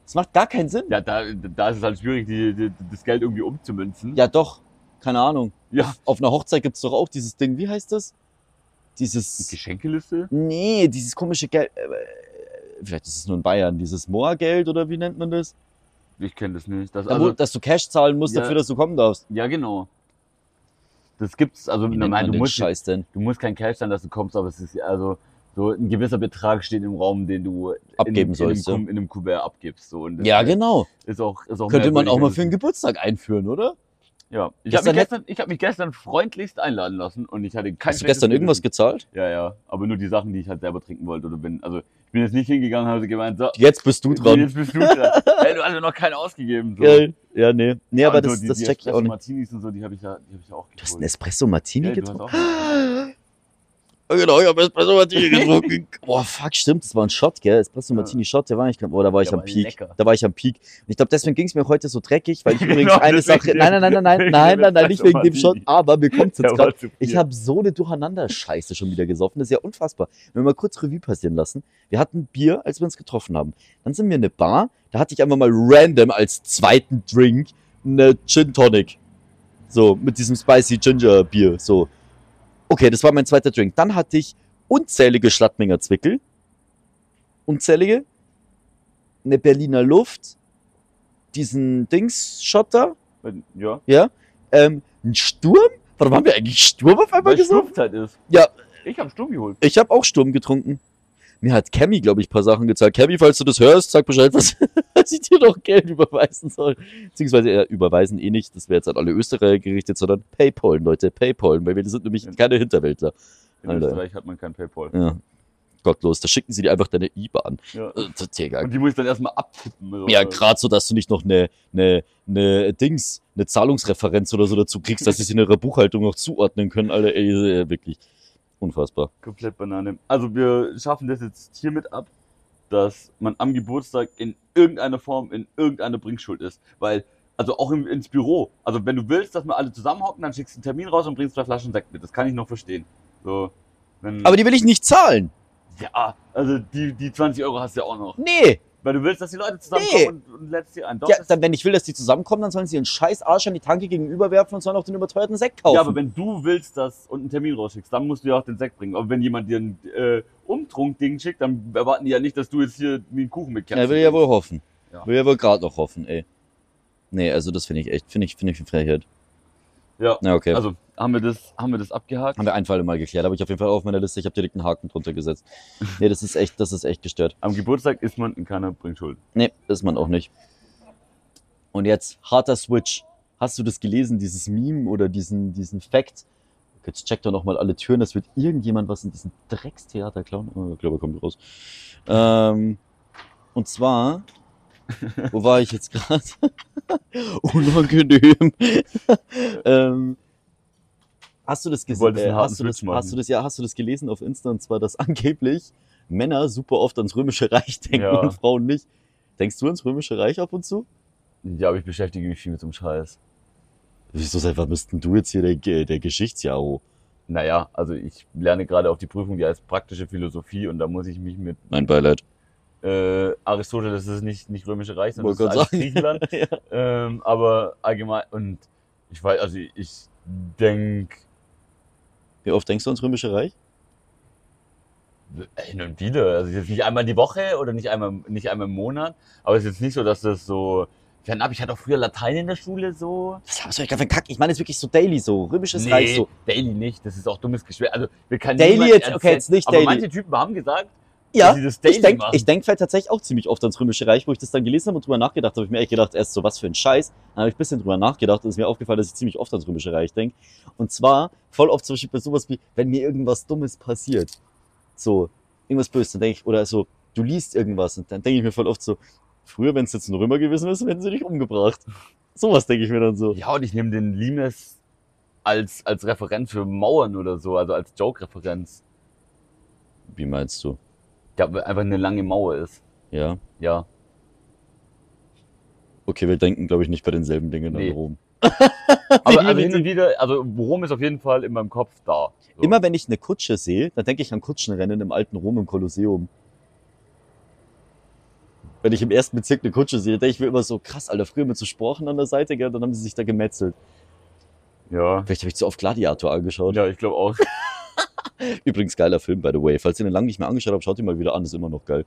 Das macht gar keinen Sinn. Ja, da, da ist es halt schwierig, die, die, das Geld irgendwie umzumünzen. Ja, doch. Keine Ahnung. Ja. Auf einer Hochzeit gibt's doch auch dieses Ding, wie heißt das? Dieses. Geschenkeliste? Nee, dieses komische Geld. äh, Vielleicht ist es nur in Bayern, dieses Moorgeld oder wie nennt man das? Ich kenne das nicht. Das, also, dass du Cash zahlen musst Ja. dafür, dass du kommen darfst. ja, genau. Das gibt's, also normal, du musst, Scheiß denn? du musst kein Cash sein, dass du kommst, aber es ist also so ein gewisser Betrag steht im Raum, den du Abgeben in, sollst, in, einem, in einem Kuvert abgibst. So. Und Ja, genau. Ist auch, ist auch Könnte man auch mal für einen Geburtstag einführen, oder? Ja, ich habe mich, gestern, ich hab mich gestern freundlichst einladen lassen und ich hatte kein Hast du gestern irgendwas gezahlt? Ja, ja, aber nur die Sachen, die ich halt selber trinken wollte oder bin. Also ich bin jetzt nicht hingegangen und habe gemeint, so, Jetzt bist du dran. jetzt bist du dran. hey, du hast ja noch keinen ausgeben. So. Geil. Ja, nee. Nee, aber Und so das, die, das die check ich auch nicht. Martinis und so, die habe ich ja, die habe ich ja auch Du hast einen geholt. Espresso Martini Ja, getrunken? Genau, ich habe Espresso Martini getrunken. Boah, fuck, stimmt, das war ein Shot, gell? Espresso. Martini Shot, der war ich, boah, da war ich am Peak. Da war ich am Peak. Und ich glaube, deswegen ging es mir heute so dreckig, weil ich Genau, übrigens eine deswegen Sache. Nein, nein, nein, nein, nein, nein, nein, nein, nicht wegen dem Shot, aber mir kommt jetzt Der war gerade. Ich habe so eine Durcheinander-Scheiße schon wieder gesoffen. Das ist ja unfassbar. Wenn wir mal kurz Revue passieren lassen. Wir hatten Bier, als wir uns getroffen haben. Dann sind wir in eine Bar. Da hatte ich einfach mal random als zweiten Drink eine Gin Tonic. So, mit diesem Spicy Ginger Bier. So. Okay, das war mein zweiter Drink. Dann hatte ich unzählige Schlattminger Zwickel. Unzählige. Eine Berliner Luft. Diesen Dings-Schotter. Ja, Ja. Ähm, ein Sturm? Warum haben wir eigentlich Sturm auf einmal weil gesoffen? Sturmzeit ist. Ja. Ich habe Sturm geholt. Ich habe auch Sturm getrunken. Mir hat Cammy, glaube ich, ein paar Sachen gezeigt. Cammy, falls du das hörst, sag Bescheid, was, was ich dir noch Geld überweisen soll. Beziehungsweise äh, überweisen eh nicht, das wäre jetzt an alle Österreicher gerichtet, sondern Paypal, Leute, Paypal, weil wir sind nämlich keine Hinterwäldler. In Alter. Österreich hat man kein Paypal. Ja. Gottlos, da schicken sie dir einfach deine IBAN. Ja. Äh. Und die muss ich dann erstmal abtippen. oder? Ja, gerade so, dass du nicht noch eine, eine, eine Dings, eine Zahlungsreferenz oder so dazu kriegst, dass sie es in ihrer Buchhaltung noch zuordnen können, Alter, ey, wirklich. Unfassbar. Komplett Banane. Also wir schaffen das jetzt hiermit ab, dass man am Geburtstag in irgendeiner Form in irgendeiner Bringschuld ist. Weil, also auch im, ins Büro. Also wenn du willst, dass wir alle zusammenhocken, dann schickst du einen Termin raus und bringst zwei Flaschen Sekt mit. Das kann ich noch verstehen. So, wenn, Aber die will ich nicht zahlen. ja, also die, die 20 Euro hast du ja auch noch. Nee. Weil du willst, dass die Leute zusammenkommen Nee. und, und lädst sie ein. Doch, Ja, dann, wenn ich will, dass die zusammenkommen, dann sollen sie ihren scheiß Arsch an die Tanke gegenüber werfen und sollen auch den überteuerten Sekt kaufen. Ja, aber wenn du willst das und einen Termin rausschickst, dann musst du ja auch den Sekt bringen. Aber wenn jemand dir ein äh, Umtrunk-Ding schickt, dann erwarten die ja nicht, dass du jetzt hier einen Kuchen mit ja, will ja wohl hoffen. Ja. Will ja wohl gerade noch hoffen, ey. Nee, also das finde ich echt, finde ich, finde ich eine Frechheit. Ja, Na, okay. also haben wir das, haben wir das abgehakt. haben wir ein Fall mal geklärt, habe ich auf jeden Fall auf meiner Liste. Ich habe direkt einen Haken drunter gesetzt. Nee, das ist echt, das ist echt gestört. Am Geburtstag ist man in keiner Bringschuld. Nee, ist man auch nicht. Und jetzt harter Switch. Hast du das gelesen, dieses Meme oder diesen, diesen Fact? Jetzt check doch noch mal alle Türen, das wird irgendjemand was in diesem Dreckstheater klauen. Oh, ich glaube, er kommt raus. Ähm, und zwar, wo war ich jetzt gerade? Unangenehm. ähm, hast du das gesehen? Äh, hast, du das, hast du das ja, hast du das gelesen auf Insta und zwar, dass angeblich Männer super oft ans Römische Reich denken Ja. und Frauen nicht. Denkst du ans Römische Reich ab und zu? Ja, aber ich beschäftige mich viel mit so einem Scheiß. Wieso seit wann bist denn du jetzt hier der, der Geschichtsjaro? Naja, also ich lerne gerade auf die Prüfung, die heißt praktische Philosophie und da muss ich mich mit Mein Beileid. äh, Aristoteles ist nicht, nicht römische Reich, sondern das ist Griechenland. ja. ähm, aber allgemein und ich weiß, also ich denk Wie oft denkst du ans Römische Reich? hin und wieder. Also jetzt nicht einmal die Woche oder nicht einmal, nicht einmal im Monat, aber es ist jetzt nicht so, dass das so fernab. Ich hatte auch früher Latein in der Schule so. Was hast du einen Kack? Ich meine, es ist wirklich so daily so. Römisches Reich so. Daily nicht. Das ist auch dummes Geschwär. Also wir können Daily jetzt- okay, jetzt nicht aber daily. manche Typen haben gesagt, Ja, ich denke ich denk vielleicht tatsächlich auch ziemlich oft ans Römische Reich, wo ich das dann gelesen habe und drüber nachgedacht habe. Hab ich mir echt gedacht, erst so, was für ein Scheiß. Dann habe ich ein bisschen drüber nachgedacht und es ist mir aufgefallen, dass ich ziemlich oft ans Römische Reich denke. Und zwar voll oft zum Beispiel bei sowas wie, wenn mir irgendwas Dummes passiert. So, irgendwas Böses, dann denke ich, oder so, du liest irgendwas und dann denke ich mir voll oft so, früher, wenn es jetzt ein Römer gewesen wäre, hätten sie dich umgebracht. Sowas denke ich mir dann so. ja, und ich nehme den Limes als, als Referenz für Mauern oder so, also als Joke-Referenz. Wie meinst du? Ja, weil einfach eine lange Mauer ist. Ja. Ja. Okay, wir denken, glaube ich, nicht bei denselben Dingen Nee. an Rom. Aber, aber hin und wieder, also Rom ist auf jeden Fall in meinem Kopf da. So. Immer wenn ich eine Kutsche sehe, dann denke ich an Kutschenrennen im alten Rom im Kolosseum. Wenn ich im ersten Bezirk eine Kutsche sehe, denke ich mir immer so, krass, Alter, früher mit so Sporchen an der Seite, gell, dann haben sie sich da gemetzelt. Ja. Vielleicht habe ich zu oft Gladiator angeschaut. Ja, ich glaube auch. Übrigens geiler Film, by the way. Falls ihr den lange nicht mehr angeschaut habt, schaut ihn mal wieder an, ist immer noch geil.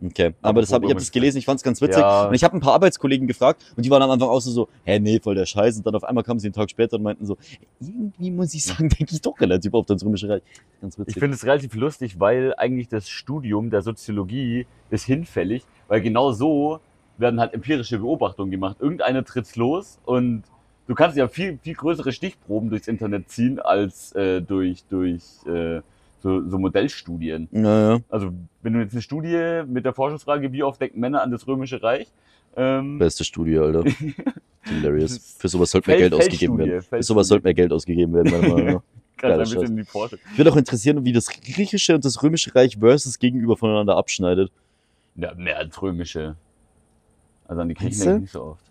Okay, aber das hab, ich habe das gelesen, ich fand es ganz witzig. Ja. Und ich habe ein paar Arbeitskollegen gefragt und die waren am Anfang auch so, so, hä, nee, voll der Scheiß. Und dann auf einmal kamen sie einen Tag später und meinten so, irgendwie muss ich sagen, denke ich doch relativ oft ans Römische Reich. Ganz Ich witzig. finde es relativ lustig, weil eigentlich das Studium der Soziologie ist hinfällig, weil genau so werden halt empirische Beobachtungen gemacht. Irgendeiner tritt's los und du kannst ja viel, viel größere Stichproben durchs Internet ziehen als äh, durch, durch äh, so, so Modellstudien. Naja, Also wenn du jetzt eine Studie mit der Forschungsfrage, wie oft denken Männer an das Römische Reich, ähm, beste Studie, Alter. Hilarious. Für sowas sollte mehr Feld- Geld ausgegeben werden. Für sowas sollte mehr Geld ausgegeben werden, meiner Meinung nach. kannst ein bisschen Scheiß. in die Forschung. Ich würde auch interessieren, wie das Griechische und das Römische Reich versus gegenüber voneinander abschneidet. Ja, mehr als Römische. Also an die Griechen denke ich nicht so oft.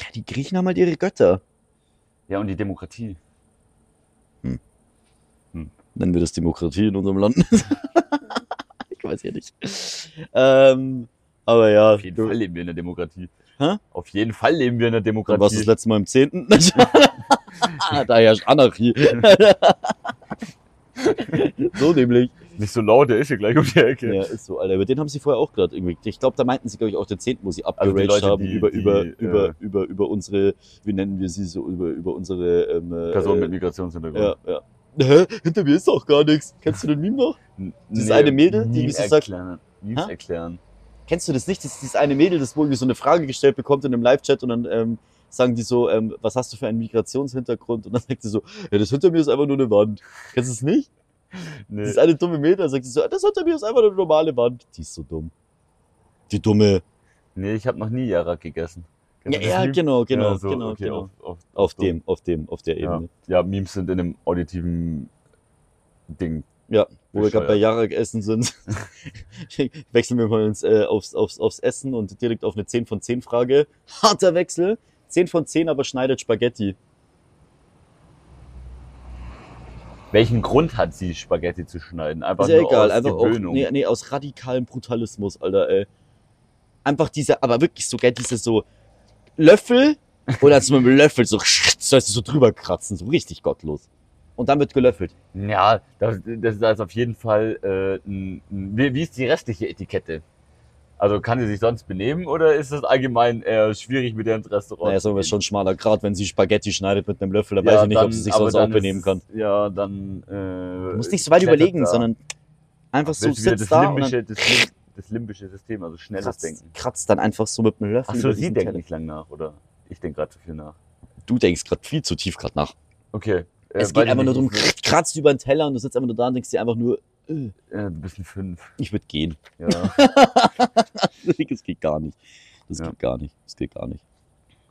Ja, die Griechen haben halt ihre Götter. Ja, und die Demokratie. Nennen wir das Demokratie in unserem Land? ich weiß ja nicht. Ähm, aber ja, Auf jeden Fall leben wir in der Demokratie. Hä? Auf jeden Fall leben wir in der Demokratie. warst du das letzte Mal im 10. da herrscht Anarchie. so nämlich. Nicht so laut, der ist hier gleich um die Ecke. Ja, ist so, Alter. Über den haben sie vorher auch gerade irgendwie. Ich glaube, da meinten sie, glaube ich, auch den 10., wo sie Also abgeraged die Leute, haben die- über, die, über, äh, über, über, über unsere, wie nennen wir sie so, über, über unsere ähm, äh, Person mit Ja, Migrationshintergrund. ja. Hä? Hinter mir ist doch gar nichts. Kennst du den Meme noch? Dieses eine Mädel, die wie so sagt- erklären. Memes erklären. Kennst du das nicht? Das ist dieses eine Mädel, das wohl irgendwie so eine Frage gestellt bekommt in einem Live-Chat und dann ähm, sagen die so, ähm, was hast du für einen Migrationshintergrund? Und dann sagt sie so, ja, das hinter mir ist einfach nur eine Wand. Kennst du es nicht? Nee. Das ist eine dumme dann sagt sie so, das hinter mir ist einfach eine normale Wand. Die ist so dumm. Die dumme. nee, ich habe noch nie Jarak gegessen. Kennst Ja, ja genau, genau, Ja, so, genau, okay, genau. Auf, auf, Auf so. dem, auf dem, auf der Ja. Ebene. ja, Memes sind in einem auditiven Ding. Ja, wo wir gerade bei. Jarak essen sind. Wechseln wir mal ins, äh, aufs, aufs, aufs Essen und direkt auf eine 10 von 10 Frage. Harter Wechsel. 10 von 10, aber schneidet Spaghetti. Welchen Grund hat sie, Spaghetti zu schneiden? Einfach Ist ja nur egal, aus einfach auch, nee, nee, aus radikalem Brutalismus, Alter, ey. Einfach diese, aber wirklich so, gell, diese so Löffel oder als mit dem Löffel so, so, du, so drüber kratzen, so richtig gottlos. Und dann wird gelöffelt. Ja, das, das ist auf jeden Fall, äh, ein, wie, wie ist die restliche Etikette? Also kann sie sich sonst benehmen oder ist es allgemein eher schwierig mit ihr ins Restaurant? Naja, wir gehen? schon schmaler Grad, wenn sie Spaghetti schneidet mit einem Löffel, dann Ja, weiß ich nicht, ob dann- sie sich sonst auch dann benehmen ist- kann. Ja, dann. Äh, Du musst nicht so weit überlegen, da. sondern einfach so sitzt das da und dann limbische, das, Lim das limbische System, also schnelles kratzt, Denken. kratzt dann einfach so mit einem Löffel. Achso, sie denkt nicht lang nach, oder? Ich denke gerade zu viel nach. Du denkst gerade viel zu tief gerade nach. Okay. Äh, es geht einfach nur darum, kratzt über den Teller und du sitzt einfach nur da und denkst dir einfach nur, äh, du ein Fünf. ich würde gehen. Ja. das geht gar nicht. Das Ja. geht gar nicht. Das geht gar nicht.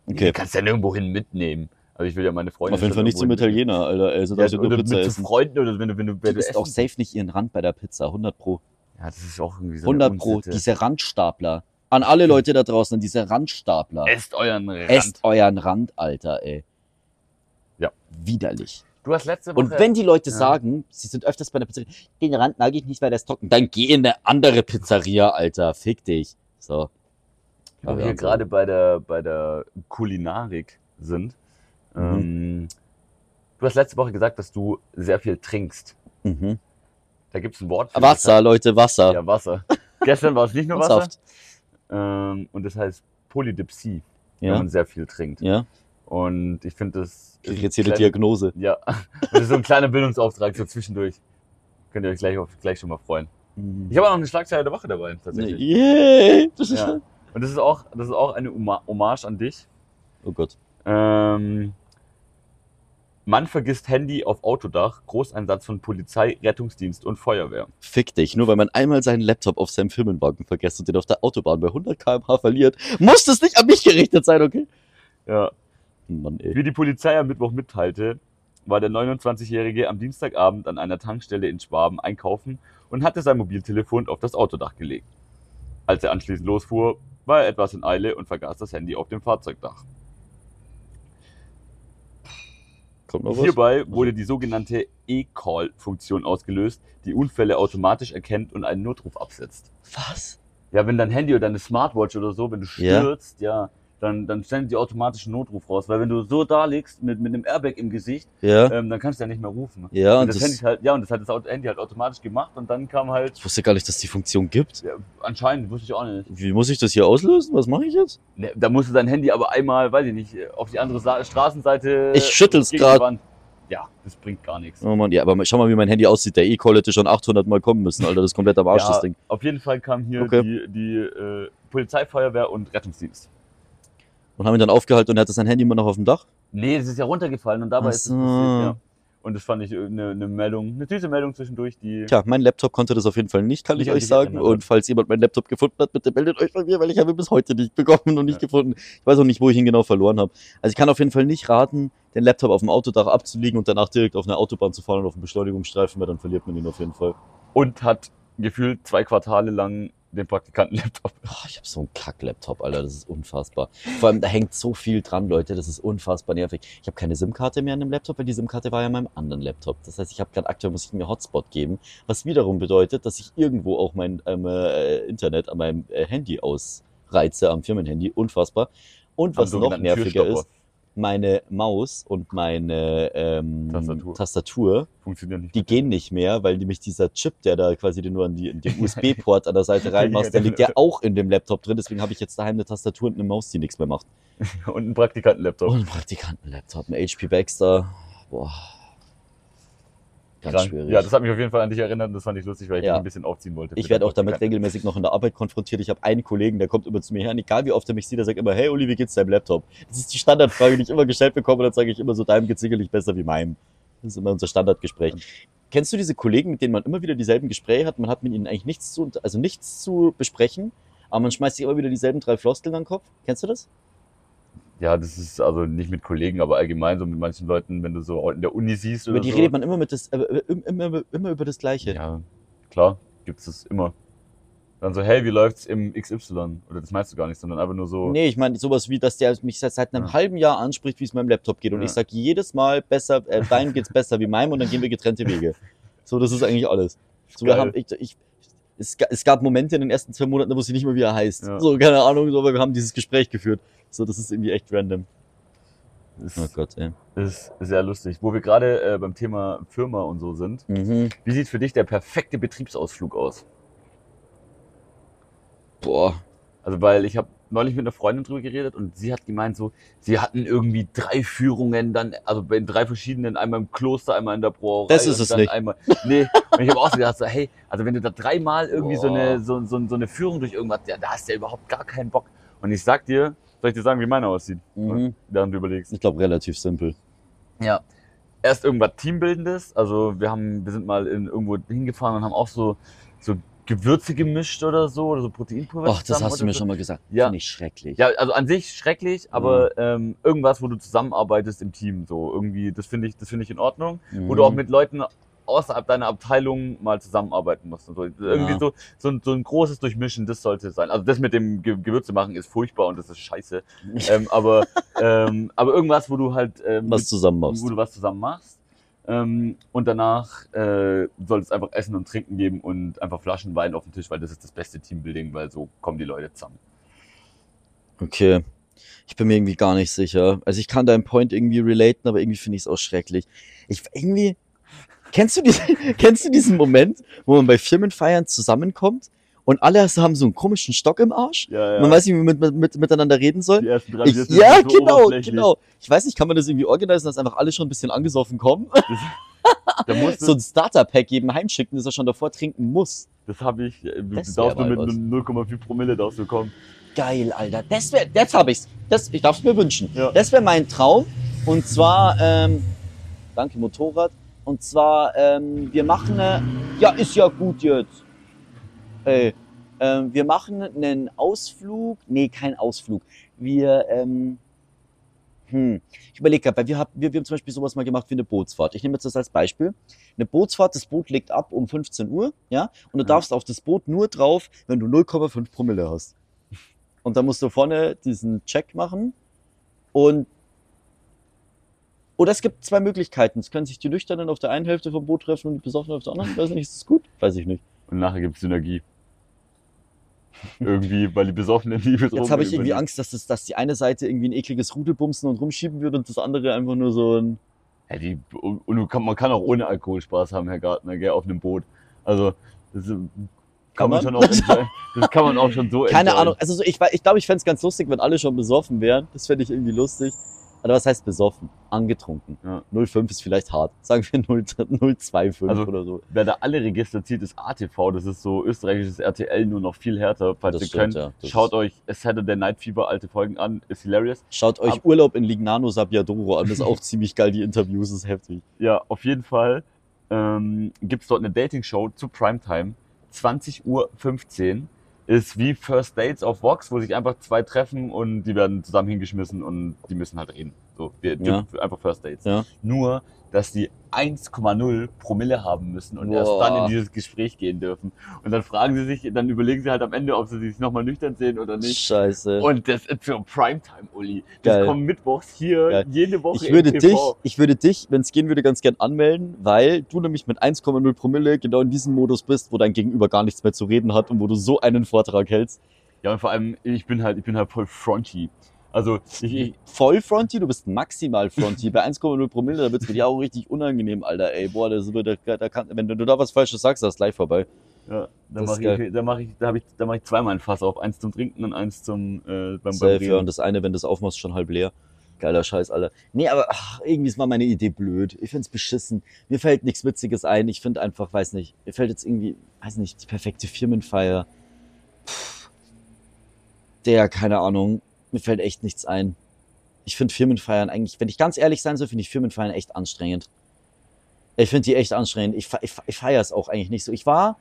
Du Okay. kannst ja nirgendwo hin mitnehmen. Also ich will ja meine Freunde. Auf jeden Fall nicht zum Italiener, Alter. Also da Ja, oder Pizza mit essen. Freunden oder wenn du, wenn du, Du wenn du isst auch safe nicht ihren Rand bei der Pizza. 100 pro. Ja, das ist auch irgendwie so 100 eine pro. Diese Randstapler. An alle Leute da draußen, an diese Randstapler. Esst euren Rand. Esst euren Rand, Alter, ey. Ja. Widerlich. Du hast letzte Woche. Und wenn die Leute Ja. sagen, sie sind öfters bei einer Pizzeria, den Rand mag ich nicht, weil der ist trocken, dann geh in eine andere Pizzeria, Alter. Fick dich. So. wo wir gerade bei der, bei der Kulinarik sind. Mhm. Ähm, du hast letzte Woche gesagt, dass du sehr viel trinkst. Mhm. Da gibt es ein Wort für Wasser, Leute, Wasser. Ja, Wasser. Gestern war es nicht nur Wasser. Ähm, und das heißt Polydipsie, wenn Ja. man sehr viel trinkt. Ja. Und ich finde das. ist Krieg jetzt hier die kleiner- Diagnose. Ja. Das ist so ein kleiner Bildungsauftrag so zwischendurch. Könnt ihr euch gleich, auf, gleich schon mal freuen. Ich habe auch noch eine Schlagzeile der Woche dabei, tatsächlich. Yay! Ja. Und das ist auch, das ist auch eine Hommage an dich. Oh Gott. Ähm, Mann vergisst Handy auf Autodach, Großeinsatz von Polizei, Rettungsdienst und Feuerwehr. Fick dich. Nur weil man einmal seinen Laptop auf seinem Firmenwagen vergisst und den auf der Autobahn bei 100 km/h verliert, muss das nicht an mich gerichtet sein, okay? Ja. Mann, ey. Wie die Polizei am Mittwoch mitteilte, war der 29-Jährige am Dienstagabend an einer Tankstelle in Schwaben einkaufen und hatte sein Mobiltelefon auf das Autodach gelegt. Als er anschließend losfuhr, war er etwas in Eile und vergaß das Handy auf dem Fahrzeugdach. Kommt noch was? Hierbei wurde die sogenannte E-Call-Funktion ausgelöst, die Unfälle automatisch erkennt und einen Notruf absetzt. Was? Ja, wenn dein Handy oder deine Smartwatch oder so, wenn du Ja. stürzt, ja, dann, dann sendet die automatisch einen Notruf raus. Weil wenn du so da liegst mit, mit einem Airbag im Gesicht, Ja. ähm, dann kannst du ja nicht mehr rufen. Ja, und und das, das, Handy halt, ja, und das hat das Handy halt automatisch gemacht und dann kam halt, ich wusste gar nicht, dass die Funktion gibt. ja, anscheinend, wusste ich auch nicht. Wie muss ich das hier auslösen? Was mache ich jetzt? Ne, Da musst du dein Handy aber einmal, weiß ich nicht, auf die andere Sa Straßenseite. Ich schüttel's. Wand. Ja, das bringt gar nichts. Oh Mann, ja, aber schau mal, wie mein Handy aussieht. Der E-Call hätte schon 800 Mal kommen müssen, Alter. Das ist komplett am Arsch, das Ding. Auf jeden Fall kam hier Okay. die, die äh, Polizei, Feuerwehr und Rettungsdienst. Und haben ihn dann aufgehalten und er hatte sein Handy immer noch auf dem Dach. Nee, das ist ja runtergefallen und dabei Ach ist es so. passiert, ja. Und das fand ich eine, eine Meldung, eine süße Meldung zwischendurch, die. Tja, mein Laptop konnte das auf jeden Fall nicht, kann ich euch sagen. erinnert. Und falls jemand meinen Laptop gefunden hat, bitte meldet euch bei mir, weil ich habe ihn bis heute nicht bekommen und nicht gefunden. Ich weiß auch nicht, wo ich ihn genau verloren habe. Also ich kann auf jeden Fall nicht raten, den Laptop auf dem Autodach abzulegen und danach direkt auf eine Autobahn zu fahren und auf einen Beschleunigungsstreifen, weil dann verliert man ihn auf jeden Fall. Und hat gefühlt zwei Quartale lang den Praktikanten-Laptop. Boah, ich habe so einen Kack-Laptop, Alter, das ist unfassbar. Vor allem, da hängt so viel dran, Leute, das ist unfassbar nervig. Ich habe keine SIM-Karte mehr an dem Laptop, weil die SIM-Karte war ja in meinem anderen Laptop. Das heißt, ich habe gerade aktuell, muss ich mir Hotspot geben, was wiederum bedeutet, dass ich irgendwo auch mein ähm, äh, Internet an meinem äh, Handy ausreize, am Firmenhandy, unfassbar. Und was noch nerviger ist, meine Maus und meine ähm, Tastatur. Tastatur Funktioniert nicht. die gehen nicht mehr, weil nämlich dieser Chip, der da quasi den nur an die, den USB-Port an der Seite reinmachst, der liegt ja auch in dem Laptop drin. Deswegen habe ich jetzt daheim eine Tastatur und eine Maus, die nichts mehr macht. Und ein Praktikanten-Laptop. Und einen Praktikanten-Laptop, ein HP Baxter. Boah. Ganz Krank. schwierig. Ja, das hat mich auf jeden Fall an dich erinnert und das fand ich lustig, weil ich Ja. ein bisschen aufziehen wollte. ich werde auch damit regelmäßig noch in der Arbeit konfrontiert. Ich habe einen Kollegen, der kommt immer zu mir her, und egal wie oft er mich sieht, der sagt immer, hey Uli, wie geht's deinem Laptop? Das ist die Standardfrage, die ich immer gestellt bekomme, und dann sage ich immer so, deinem geht's sicherlich besser wie meinem. Das ist immer unser Standardgespräch. Kennst du diese Kollegen, mit denen man immer wieder dieselben Gespräche hat? Man hat mit ihnen eigentlich nichts zu, also nichts zu besprechen, aber man schmeißt sich immer wieder dieselben drei Floskeln an den Kopf. Kennst du das? Ja, das ist also nicht mit Kollegen, aber allgemein so mit manchen Leuten, wenn du so in der Uni siehst Über die so. redet man immer mit das, äh, immer, immer, immer über das Gleiche. Ja, klar, gibt's das immer. Dann so, hey, wie läuft's im XY? Oder das meinst du gar nicht, sondern einfach nur so. Nee, ich meine sowas wie, dass der mich seit, seit einem Ja. halben Jahr anspricht, wie es meinem Laptop geht. Und Ja. ich sage jedes Mal besser, äh, deinem geht's besser wie meinem und dann gehen wir getrennte Wege. So, das ist eigentlich alles. So, wir haben, ich, ich, es, es gab Momente in den ersten zwei Monaten, da wusste ich nicht mehr, wie er heißt. Ja. So, keine Ahnung, so, aber wir haben dieses Gespräch geführt. So, das ist irgendwie echt random. Ist, Oh Gott, ey. ist sehr lustig. Wo wir gerade äh, beim Thema Firma und so sind. Mhm. Wie sieht für dich der perfekte Betriebsausflug aus? Boah. Also, weil ich habe neulich mit einer Freundin drüber geredet und sie hat gemeint, so, sie hatten irgendwie drei Führungen, dann, also in drei verschiedenen, einmal im Kloster, einmal in der Brauerei. Das ist es dann nicht. Einmal, nee, und ich habe auch so gedacht, so, hey, also wenn du da dreimal irgendwie so eine, so, so, so eine Führung durch irgendwas, ja, da hast du ja überhaupt gar keinen Bock. Und ich sag dir, soll ich dir sagen, wie meine aussieht? Mhm. Während du überlegst. Ich glaube, relativ simpel. Ja. Erst irgendwas Teambildendes. Also wir haben, wir sind mal in, irgendwo hingefahren und haben auch so, so Gewürze gemischt oder so, oder so Proteinpulver. Ach, das hast du mir so. schon mal gesagt. Ja. Finde ich schrecklich. Ja, also an sich schrecklich, aber ähm, irgendwas, wo du zusammenarbeitest im Team, so irgendwie, das finde ich, das finde ich in Ordnung. Wo Mhm. du auch mit Leuten außerhalb deiner Abteilung mal zusammenarbeiten musst und so. Irgendwie Ja. so, so, ein, so ein großes Durchmischen, das sollte sein. Also das mit dem Ge Gewürze machen ist furchtbar und das ist scheiße. ähm, aber, ähm, aber irgendwas, wo du halt ähm, was zusammen machst. wo du was zusammen machst. Ähm, und danach äh, soll es einfach Essen und Trinken geben und einfach Flaschen Wein auf dem Tisch, weil das ist das beste Teambuilding, weil so kommen die Leute zusammen. Okay. Ich bin mir irgendwie gar nicht sicher. Also ich kann deinen Point irgendwie relaten, aber irgendwie finde ich es auch schrecklich. Ich irgendwie. Kennst du, diesen, kennst du diesen Moment, wo man bei Firmenfeiern zusammenkommt und alle haben so einen komischen Stock im Arsch? Ja, Man weiß nicht, wie man mit, mit, mit, miteinander reden soll. die ersten drei Ich, ja, so genau, genau. Ich weiß nicht, kann man das irgendwie organisieren, dass einfach alle schon ein bisschen angesoffen kommen? Da musst du, so ein Starter-Pack jedem heimschicken, das er schon davor trinken muss. das habe ich, äh, du Das darfst nur mal mit 0,4 Promille darfst du kommen. Geil, Alter. Das wär, jetzt hab ich's. Das, ich darf's mir wünschen. Ja. Das wäre mein Traum. Und zwar, ähm, danke Motorrad. Und zwar, ähm, wir machen eine, ja, ist ja gut jetzt. Ey, ähm, wir machen einen Ausflug. Nee, kein Ausflug. Wir, ähm, hm, ich überlege gerade, weil wir, hab, wir, wir haben zum Beispiel sowas mal gemacht wie eine Bootsfahrt. Ich nehme jetzt das als Beispiel. Eine Bootsfahrt, das Boot legt ab um 15 Uhr, ja, und du Ja. darfst auf das Boot nur drauf, wenn du 0,5 Promille hast. Und dann musst du vorne diesen Check machen. Und oder es gibt zwei Möglichkeiten. Es können sich die Nüchternen auf der einen Hälfte vom Boot treffen und die Besoffenen auf der anderen. Weiß nicht, ist das gut? Weiß ich nicht. Und nachher gibt's Synergie. Irgendwie, weil die Besoffenen die Jetzt habe ich irgendwie Angst, dass, das, dass die eine Seite irgendwie ein ekliges Rudel bumsen und rumschieben wird und das andere einfach nur so ein. Ja, die, und kann, man kann auch ohne Alkohol Spaß haben, Herr Gartner, gell, auf einem Boot. Also, das ist- kann, man, man? schon auch, das kann man auch schon so Keine enjoyen. Ahnung. Also so, ich, ich glaube, ich fänd's es ganz lustig, wenn alle schon besoffen wären. Das fände ich irgendwie lustig. Aber was heißt besoffen? Angetrunken. Ja. 05 ist vielleicht hart. Sagen wir 0, 025 Also- oder so. Wer da alle Register zieht, ist ATV. Das ist so österreichisches RTL, nur noch viel härter. Falls Das ihr stimmt, könnt, ja. Schaut euch Saturday Night Fever alte Folgen an. Ist hilarious. Schaut euch Ab- Urlaub in Lignano Sabbiadoro an. Das ist auch ziemlich geil. Die Interviews ist heftig. Ja, auf jeden Fall ähm, gibt's dort eine Dating-Show zu Primetime. 20 Uhr 15 ist wie First Dates auf Vox, wo sich einfach zwei treffen und die werden zusammen hingeschmissen und die müssen halt reden. So, wir, Ja. einfach First Dates. Ja. Nur, dass die 1,0 Promille haben müssen und erst Boah. dann in dieses Gespräch gehen dürfen. Und dann fragen sie sich, dann überlegen sie halt am Ende, ob sie sich nochmal nüchtern sehen oder nicht. Scheiße. Und das ist für Primetime, Uli. Das Geil. kommt mittwochs hier Geil. jede Woche ich würde dich, TV. ich würde dich, wenn es gehen würde, ganz gern anmelden, weil du nämlich mit 1,0 Promille genau in diesem Modus bist, wo dein Gegenüber gar nichts mehr zu reden hat und wo du so einen Vortrag hältst. Ja, und vor allem, ich bin halt, ich bin halt voll fronty. Also, ich, ich, Voll Fronty, du bist maximal Fronty. Bei 1,0 Promille, da wird's mit dir auch richtig unangenehm, Alter. Ey, boah, das wird, da, da kann, wenn du da was Falsches sagst, das ist gleich vorbei. ja, da mache ich, da mache ich, da ich, da mache ich zweimal ein Fass auf. Eins zum Trinken und eins zum, äh, beim, beim Safe, Reden. ja, und das eine, wenn du es aufmachst, schon halb leer. Geiler Scheiß, Alter. Nee, aber ach, irgendwie ist mal meine Idee blöd. Ich find's beschissen. Mir fällt nichts Witziges ein. Ich find einfach, weiß nicht, mir fällt jetzt irgendwie, weiß nicht, die perfekte Firmenfeier. Pff. Der, keine Ahnung, mir fällt echt nichts ein. Ich find Firmenfeiern eigentlich, wenn ich ganz ehrlich sein soll, finde ich Firmenfeiern echt anstrengend. Ich find die echt anstrengend. Ich, ich, ich feiere es auch eigentlich nicht so. Ich war,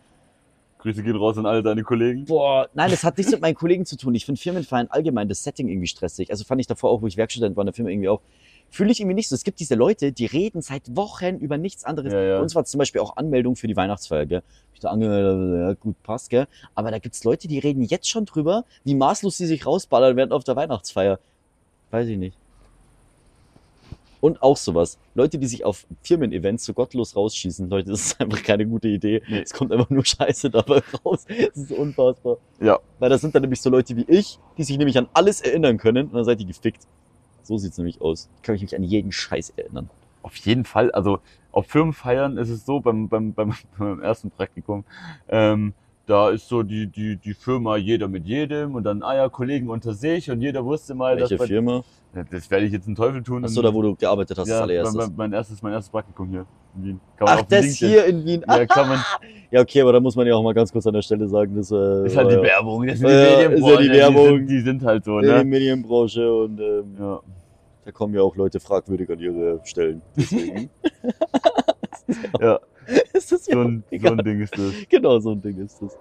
Grüße gehen raus an alle deine Kollegen. Boah, nein, das hat nichts mit meinen Kollegen zu tun. Ich finde Firmenfeiern allgemein das Setting irgendwie stressig. Also fand ich davor auch, wo ich Werkstudent war in der Firma irgendwie auch. Fühle ich irgendwie nicht so. Es gibt diese Leute, die reden seit Wochen über nichts anderes. Ja, ja. Bei uns war zum Beispiel auch Anmeldung für die Weihnachtsfeier, gell? Ich da angemeldet, ja, gut, passt, gell? Aber da gibt's Leute, die reden jetzt schon drüber, wie maßlos sie sich rausballern werden auf der Weihnachtsfeier. Weiß ich nicht. Und auch sowas. Leute, die sich auf Firmen-Events so gottlos rausschießen. Leute, das ist einfach keine gute Idee. Nee. Es kommt einfach nur Scheiße dabei raus. Das ist unfassbar. Ja, Weil das sind dann nämlich so Leute wie ich, die sich nämlich an alles erinnern können und dann seid ihr gefickt. So sieht's nämlich aus. Kann ich mich an jeden Scheiß erinnern. auf jeden Fall. Also, auf Firmenfeiern ist es so, beim, beim, beim, beim ersten Praktikum, ähm, da ist so die, die, die Firma jeder mit jedem und dann, ah ja, Kollegen unter sich und jeder wusste mal, Welche dass bei- Firma? Das werde ich jetzt einen Teufel tun. Achso, da wo du gearbeitet hast, ja, das allererstes. Mein, mein, erstes, mein erstes Praktikum hier in Wien. Kann Ach, das LinkedIn- hier in Wien. Ja, kann man, Ja, okay, aber da muss man ja auch mal ganz kurz an der Stelle sagen, das äh, ist halt die ja Werbung. Das sind Ja, ist ja die Medienbranche, Werbung. Die sind, die sind halt so, die ne? Medienbranche und ähm, Ja. Da kommen ja auch Leute fragwürdig an ihre Stellen. Deswegen ja, ist das ja so ein, so ein Ding ist das. Genau, so ein Ding ist das.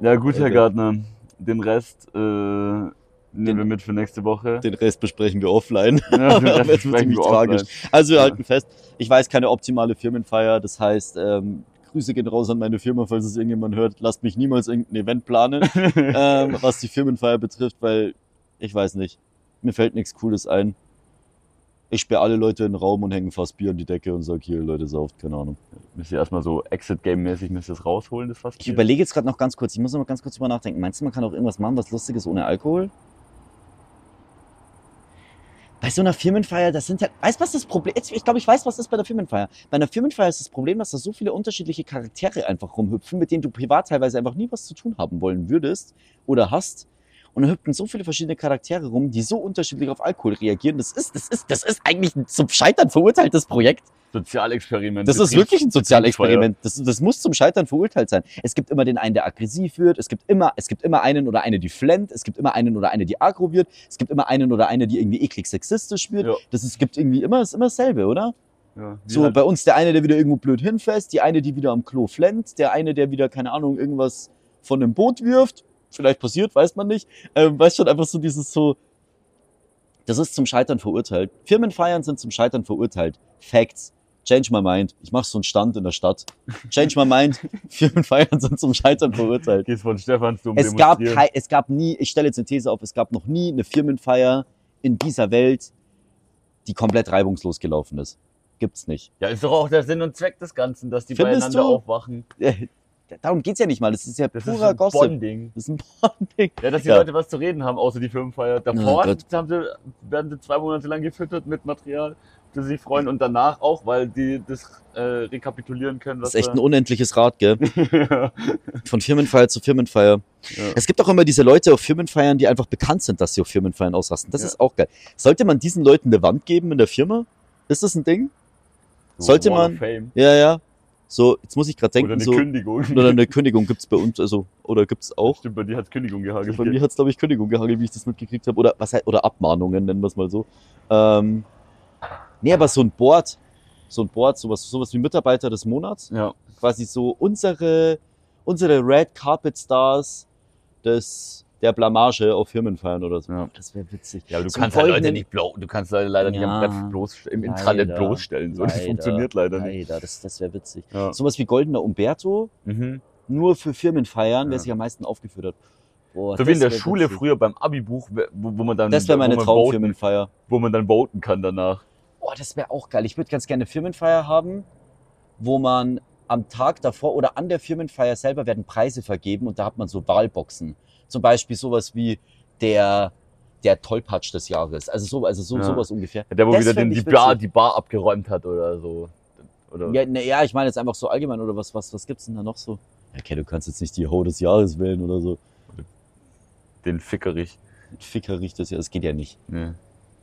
Ja, gut, Herr Okay. Gartner. Den Rest äh, nehmen wir mit für nächste Woche. Den Rest besprechen wir offline. Ja, den Rest jetzt besprechen ziemlich wir tragisch. offline. Also wir Ja. halten fest, ich weiß keine optimale Firmenfeier. Das heißt, ähm, Grüße gehen raus an meine Firma, falls es irgendjemand hört. Lasst mich niemals irgendein Event planen, ähm, was die Firmenfeier betrifft, weil ich weiß nicht. Mir fällt nichts Cooles ein. Ich sperre alle Leute in den Raum und hänge fast Bier an die Decke und sag hier, Leute, sauft, keine Ahnung. Müsst ihr erstmal so Exit-Game-mäßig müsst ihr das rausholen, das fast. Ich überlege jetzt gerade noch ganz kurz, ich muss noch mal ganz kurz drüber nachdenken. Meinst du, man kann auch irgendwas machen, was Lustiges ohne Alkohol? Bei so einer Firmenfeier, das sind ja, weißt du, was das Problem ist? Ich glaube, ich weiß, was ist bei der Firmenfeier. Bei einer Firmenfeier ist das Problem, dass da so viele unterschiedliche Charaktere einfach rumhüpfen, mit denen du privat teilweise einfach nie was zu tun haben wollen würdest oder hast. Und da hüpfen so viele verschiedene Charaktere rum, die so unterschiedlich auf Alkohol reagieren. Das ist, das ist, das ist eigentlich ein zum Scheitern verurteiltes Projekt. Sozialexperiment. Das ist wirklich ein Sozialexperiment. Das, das muss zum Scheitern verurteilt sein. Es gibt immer den einen, der aggressiv wird. Es gibt immer, es gibt immer einen oder eine, die flennt. Es gibt immer einen oder eine, die aggro wird. Es gibt immer einen oder eine, die irgendwie eklig sexistisch wird. Ja. Das ist, es gibt irgendwie immer, ist immer dasselbe, oder? Ja, So, halt- bei uns der eine, der wieder irgendwo blöd hinfasst, die eine, die wieder am Klo flennt, der eine, der wieder, keine Ahnung, irgendwas von einem Boot wirft. Vielleicht passiert, weiß man nicht. Ähm, weißt schon, einfach so dieses so, das ist zum Scheitern verurteilt. Firmenfeiern sind zum Scheitern verurteilt. Facts. Change my mind. Ich mache so einen Stand in der Stadt. Change my mind. Firmenfeiern sind zum Scheitern verurteilt. Gehst von Stephansdom Es gab, es gab nie, ich stelle jetzt eine These auf, es gab noch nie eine Firmenfeier in dieser Welt, die komplett reibungslos gelaufen ist. Gibt's nicht. Ja, ist doch auch der Sinn und Zweck des Ganzen, dass die Findest beieinander du? aufwachen. Darum geht's ja nicht mal. Das ist ja Das ist purer ein Gossip. Bonding. Das ist ein Bonding. Ja, dass die Ja. Leute was zu reden haben, außer die Firmenfeier. Davor Oh haben sie, werden sie zwei Monate lang gefüttert mit Material, das sie sich freuen. Und danach auch, weil die das äh, rekapitulieren können. Das ist echt ein unendliches Rad, gell? ja. Von Firmenfeier zu Firmenfeier. Ja. Es gibt auch immer diese Leute auf Firmenfeiern, die einfach bekannt sind, dass sie auf Firmenfeiern ausrasten. Das Ja. ist auch geil. Sollte man diesen Leuten eine Wand geben in der Firma? Ist das ein Ding? Sollte man-. Ja, ja. So, jetzt muss ich gerade denken, Oder eine so. Kündigung. Oder eine Kündigung gibt's bei uns, also, oder gibt's auch. Stimmt, bei dir hat Kündigung gehagelt. Bei mir hat's glaube ich, Kündigung gehagelt, wie ich das mitgekriegt habe. Oder, was, oder Abmahnungen, nennen wir es mal so. Ähm, nee, aber so ein Board, so ein Board, sowas, sowas wie Mitarbeiter des Monats. Ja. Quasi so unsere, unsere Red Carpet Stars des, der Blamage auf Firmenfeiern oder so. Ja. Das wäre witzig. Ja, aber du So kannst einen halt Leute nicht blo du kannst Leute leider nicht Ja. am Brett bloß, im Intranet Leider. bloßstellen. So, das Leider. funktioniert leider nicht. Leider, das, das wäre witzig. Ja. Sowas wie Goldener Umberto, Mhm. nur für Firmenfeiern, wer Ja. sich am meisten aufgeführt hat. Boah, So wie in der das Schule witzig. früher beim Abi-Buch, wo, wo man dann, Das wäre meine wo man voten, Traumfirmenfeier. wo man dann voten kann danach. Boah, das wäre auch geil. Ich würde ganz gerne eine Firmenfeier haben, wo man am Tag davor oder an der Firmenfeier selber werden Preise vergeben und da hat man so Wahlboxen. Zum Beispiel sowas wie der, der Tollpatsch des Jahres. Also so, also so, Ja. sowas ungefähr. Der, wo Das wieder den, die, Bar, die Bar abgeräumt hat oder so. Oder Ja, ne, ja, ich meine jetzt einfach so allgemein oder was, was, was gibt's denn da noch so? Ja, Okay, du kannst jetzt nicht die Ho des Jahres wählen oder so. den Fickerich. Fickerich des Jahres, das geht ja nicht. Nee.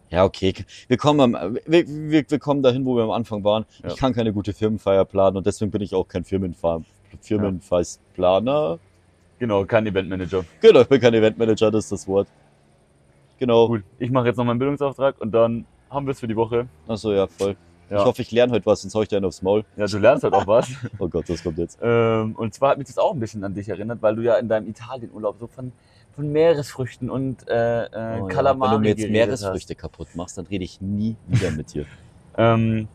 Ja, okay. Wir kommen, am, wir, wir, wir kommen dahin, wo wir am Anfang waren. Ja. Ich kann keine gute Firmenfeier planen und deswegen bin ich auch kein Firmenfahr Firmenfestplaner. Genau, kein Eventmanager. Genau, ich bin kein Eventmanager, das ist das Wort. Genau. Gut, ich mache jetzt noch meinen Bildungsauftrag und dann haben wir es für die Woche. Achso, ja, voll. Ja. Ich hoffe, ich lerne heute was, sonst hau ich dir einen aufs Maul. Ja, du lernst halt auch was. Oh Gott, das kommt jetzt. ähm, und zwar hat mich das auch ein bisschen an dich erinnert, weil du ja in deinem Italienurlaub so von, von Meeresfrüchten und äh, äh, Oh, ja. Kalamari Wenn du mir jetzt Meeresfrüchte kaputt machst, dann rede ich nie wieder mit dir. Hast. Ähm,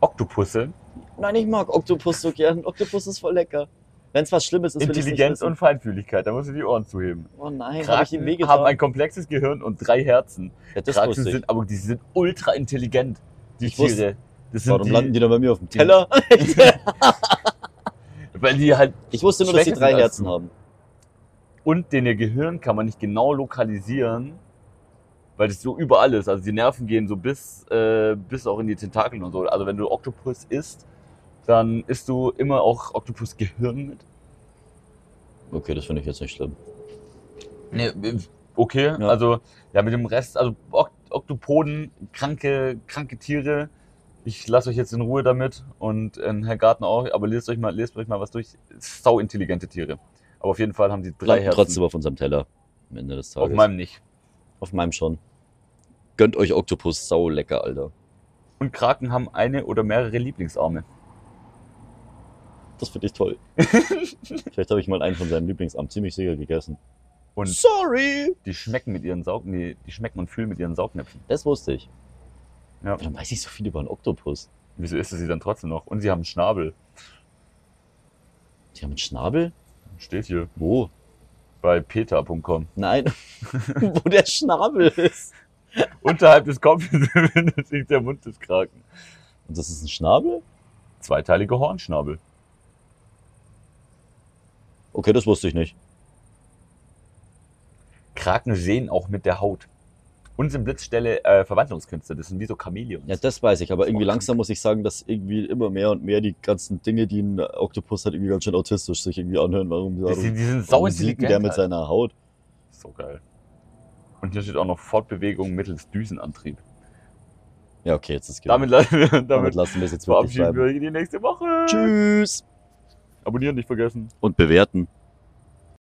Oktopusse, Nein, ich mag Oktopus so gern. Oktopus ist voll lecker. Wenn es was Schlimmes ist, Intelligenz und Feinfühligkeit, da musst du die Ohren zuheben. Oh nein, habe ich ihm Kraken wehgetan? haben ein komplexes Gehirn und drei Herzen. ja, das Kraken wusste sind, aber die sind ultra intelligent, die Ich wusste- Tiere. Das sind Warum die, landen die dann bei mir auf dem Teller? Weil die halt Ich wusste nur, dass sie Schwächer drei Herzen du. haben. Und den ihr Gehirn kann man nicht genau lokalisieren, weil das so überall ist. Also die Nerven gehen so bis, äh, bis auch in die Tentakeln und so. Also wenn du Oktopus isst, dann isst du immer auch Oktopus-Gehirn mit. Okay, das finde ich jetzt nicht schlimm. Nee, okay, Ja. also ja mit dem Rest, also Ok- Oktopoden, kranke, kranke Tiere. Ich lasse euch jetzt in Ruhe damit und äh, Herr Gartner auch, aber lest euch mal, lest euch mal was durch. Sau intelligente Tiere. Aber auf jeden Fall haben sie drei Bleibt Herzen. trotzdem auf unserem Teller. Am Ende des Tages. auf meinem nicht. Auf meinem schon. Gönnt euch Oktopus, sau lecker, Alter. Und Kraken haben eine oder mehrere Lieblingsarme. Das finde ich toll. Vielleicht habe ich mal einen von seinen Lieblingsamt ziemlich sicher gegessen. Und Sorry! die schmecken mit ihren Saug, die, die schmecken und fühlen mit ihren Saugnäpfen. Das wusste ich. Ja. Aber dann weiß ich so viel über einen Oktopus. Wieso isst es sie dann trotzdem noch? Und sie haben einen Schnabel. Die haben einen Schnabel? Steht hier Wo? bei peter.com. Nein. Wo der Schnabel ist. Unterhalb des Kopfes befindet sich der Mund des Kraken. Und das ist ein Schnabel? Zweiteilige Hornschnabel. Okay, das wusste ich nicht. Kraken sehen auch mit der Haut. Und sind Blitzstelle äh, Verwandlungskünste. Das sind wie so Chamäleons. Ja, das weiß ich, aber irgendwie langsam muss ich sagen, dass irgendwie immer mehr und mehr die ganzen Dinge, die ein Oktopus hat, irgendwie ganz schön autistisch sich irgendwie anhören. Warum, die, warum, sind- die sind warum sieht der mit halt. seiner Haut? So geil. Und hier steht auch noch Fortbewegung mittels Düsenantrieb. Ja, okay, jetzt ist genug. Damit, damit, Damit lassen wir es jetzt wirklich wir bleiben. euch in die nächste Woche. Tschüss! Abonnieren nicht vergessen. Und bewerten.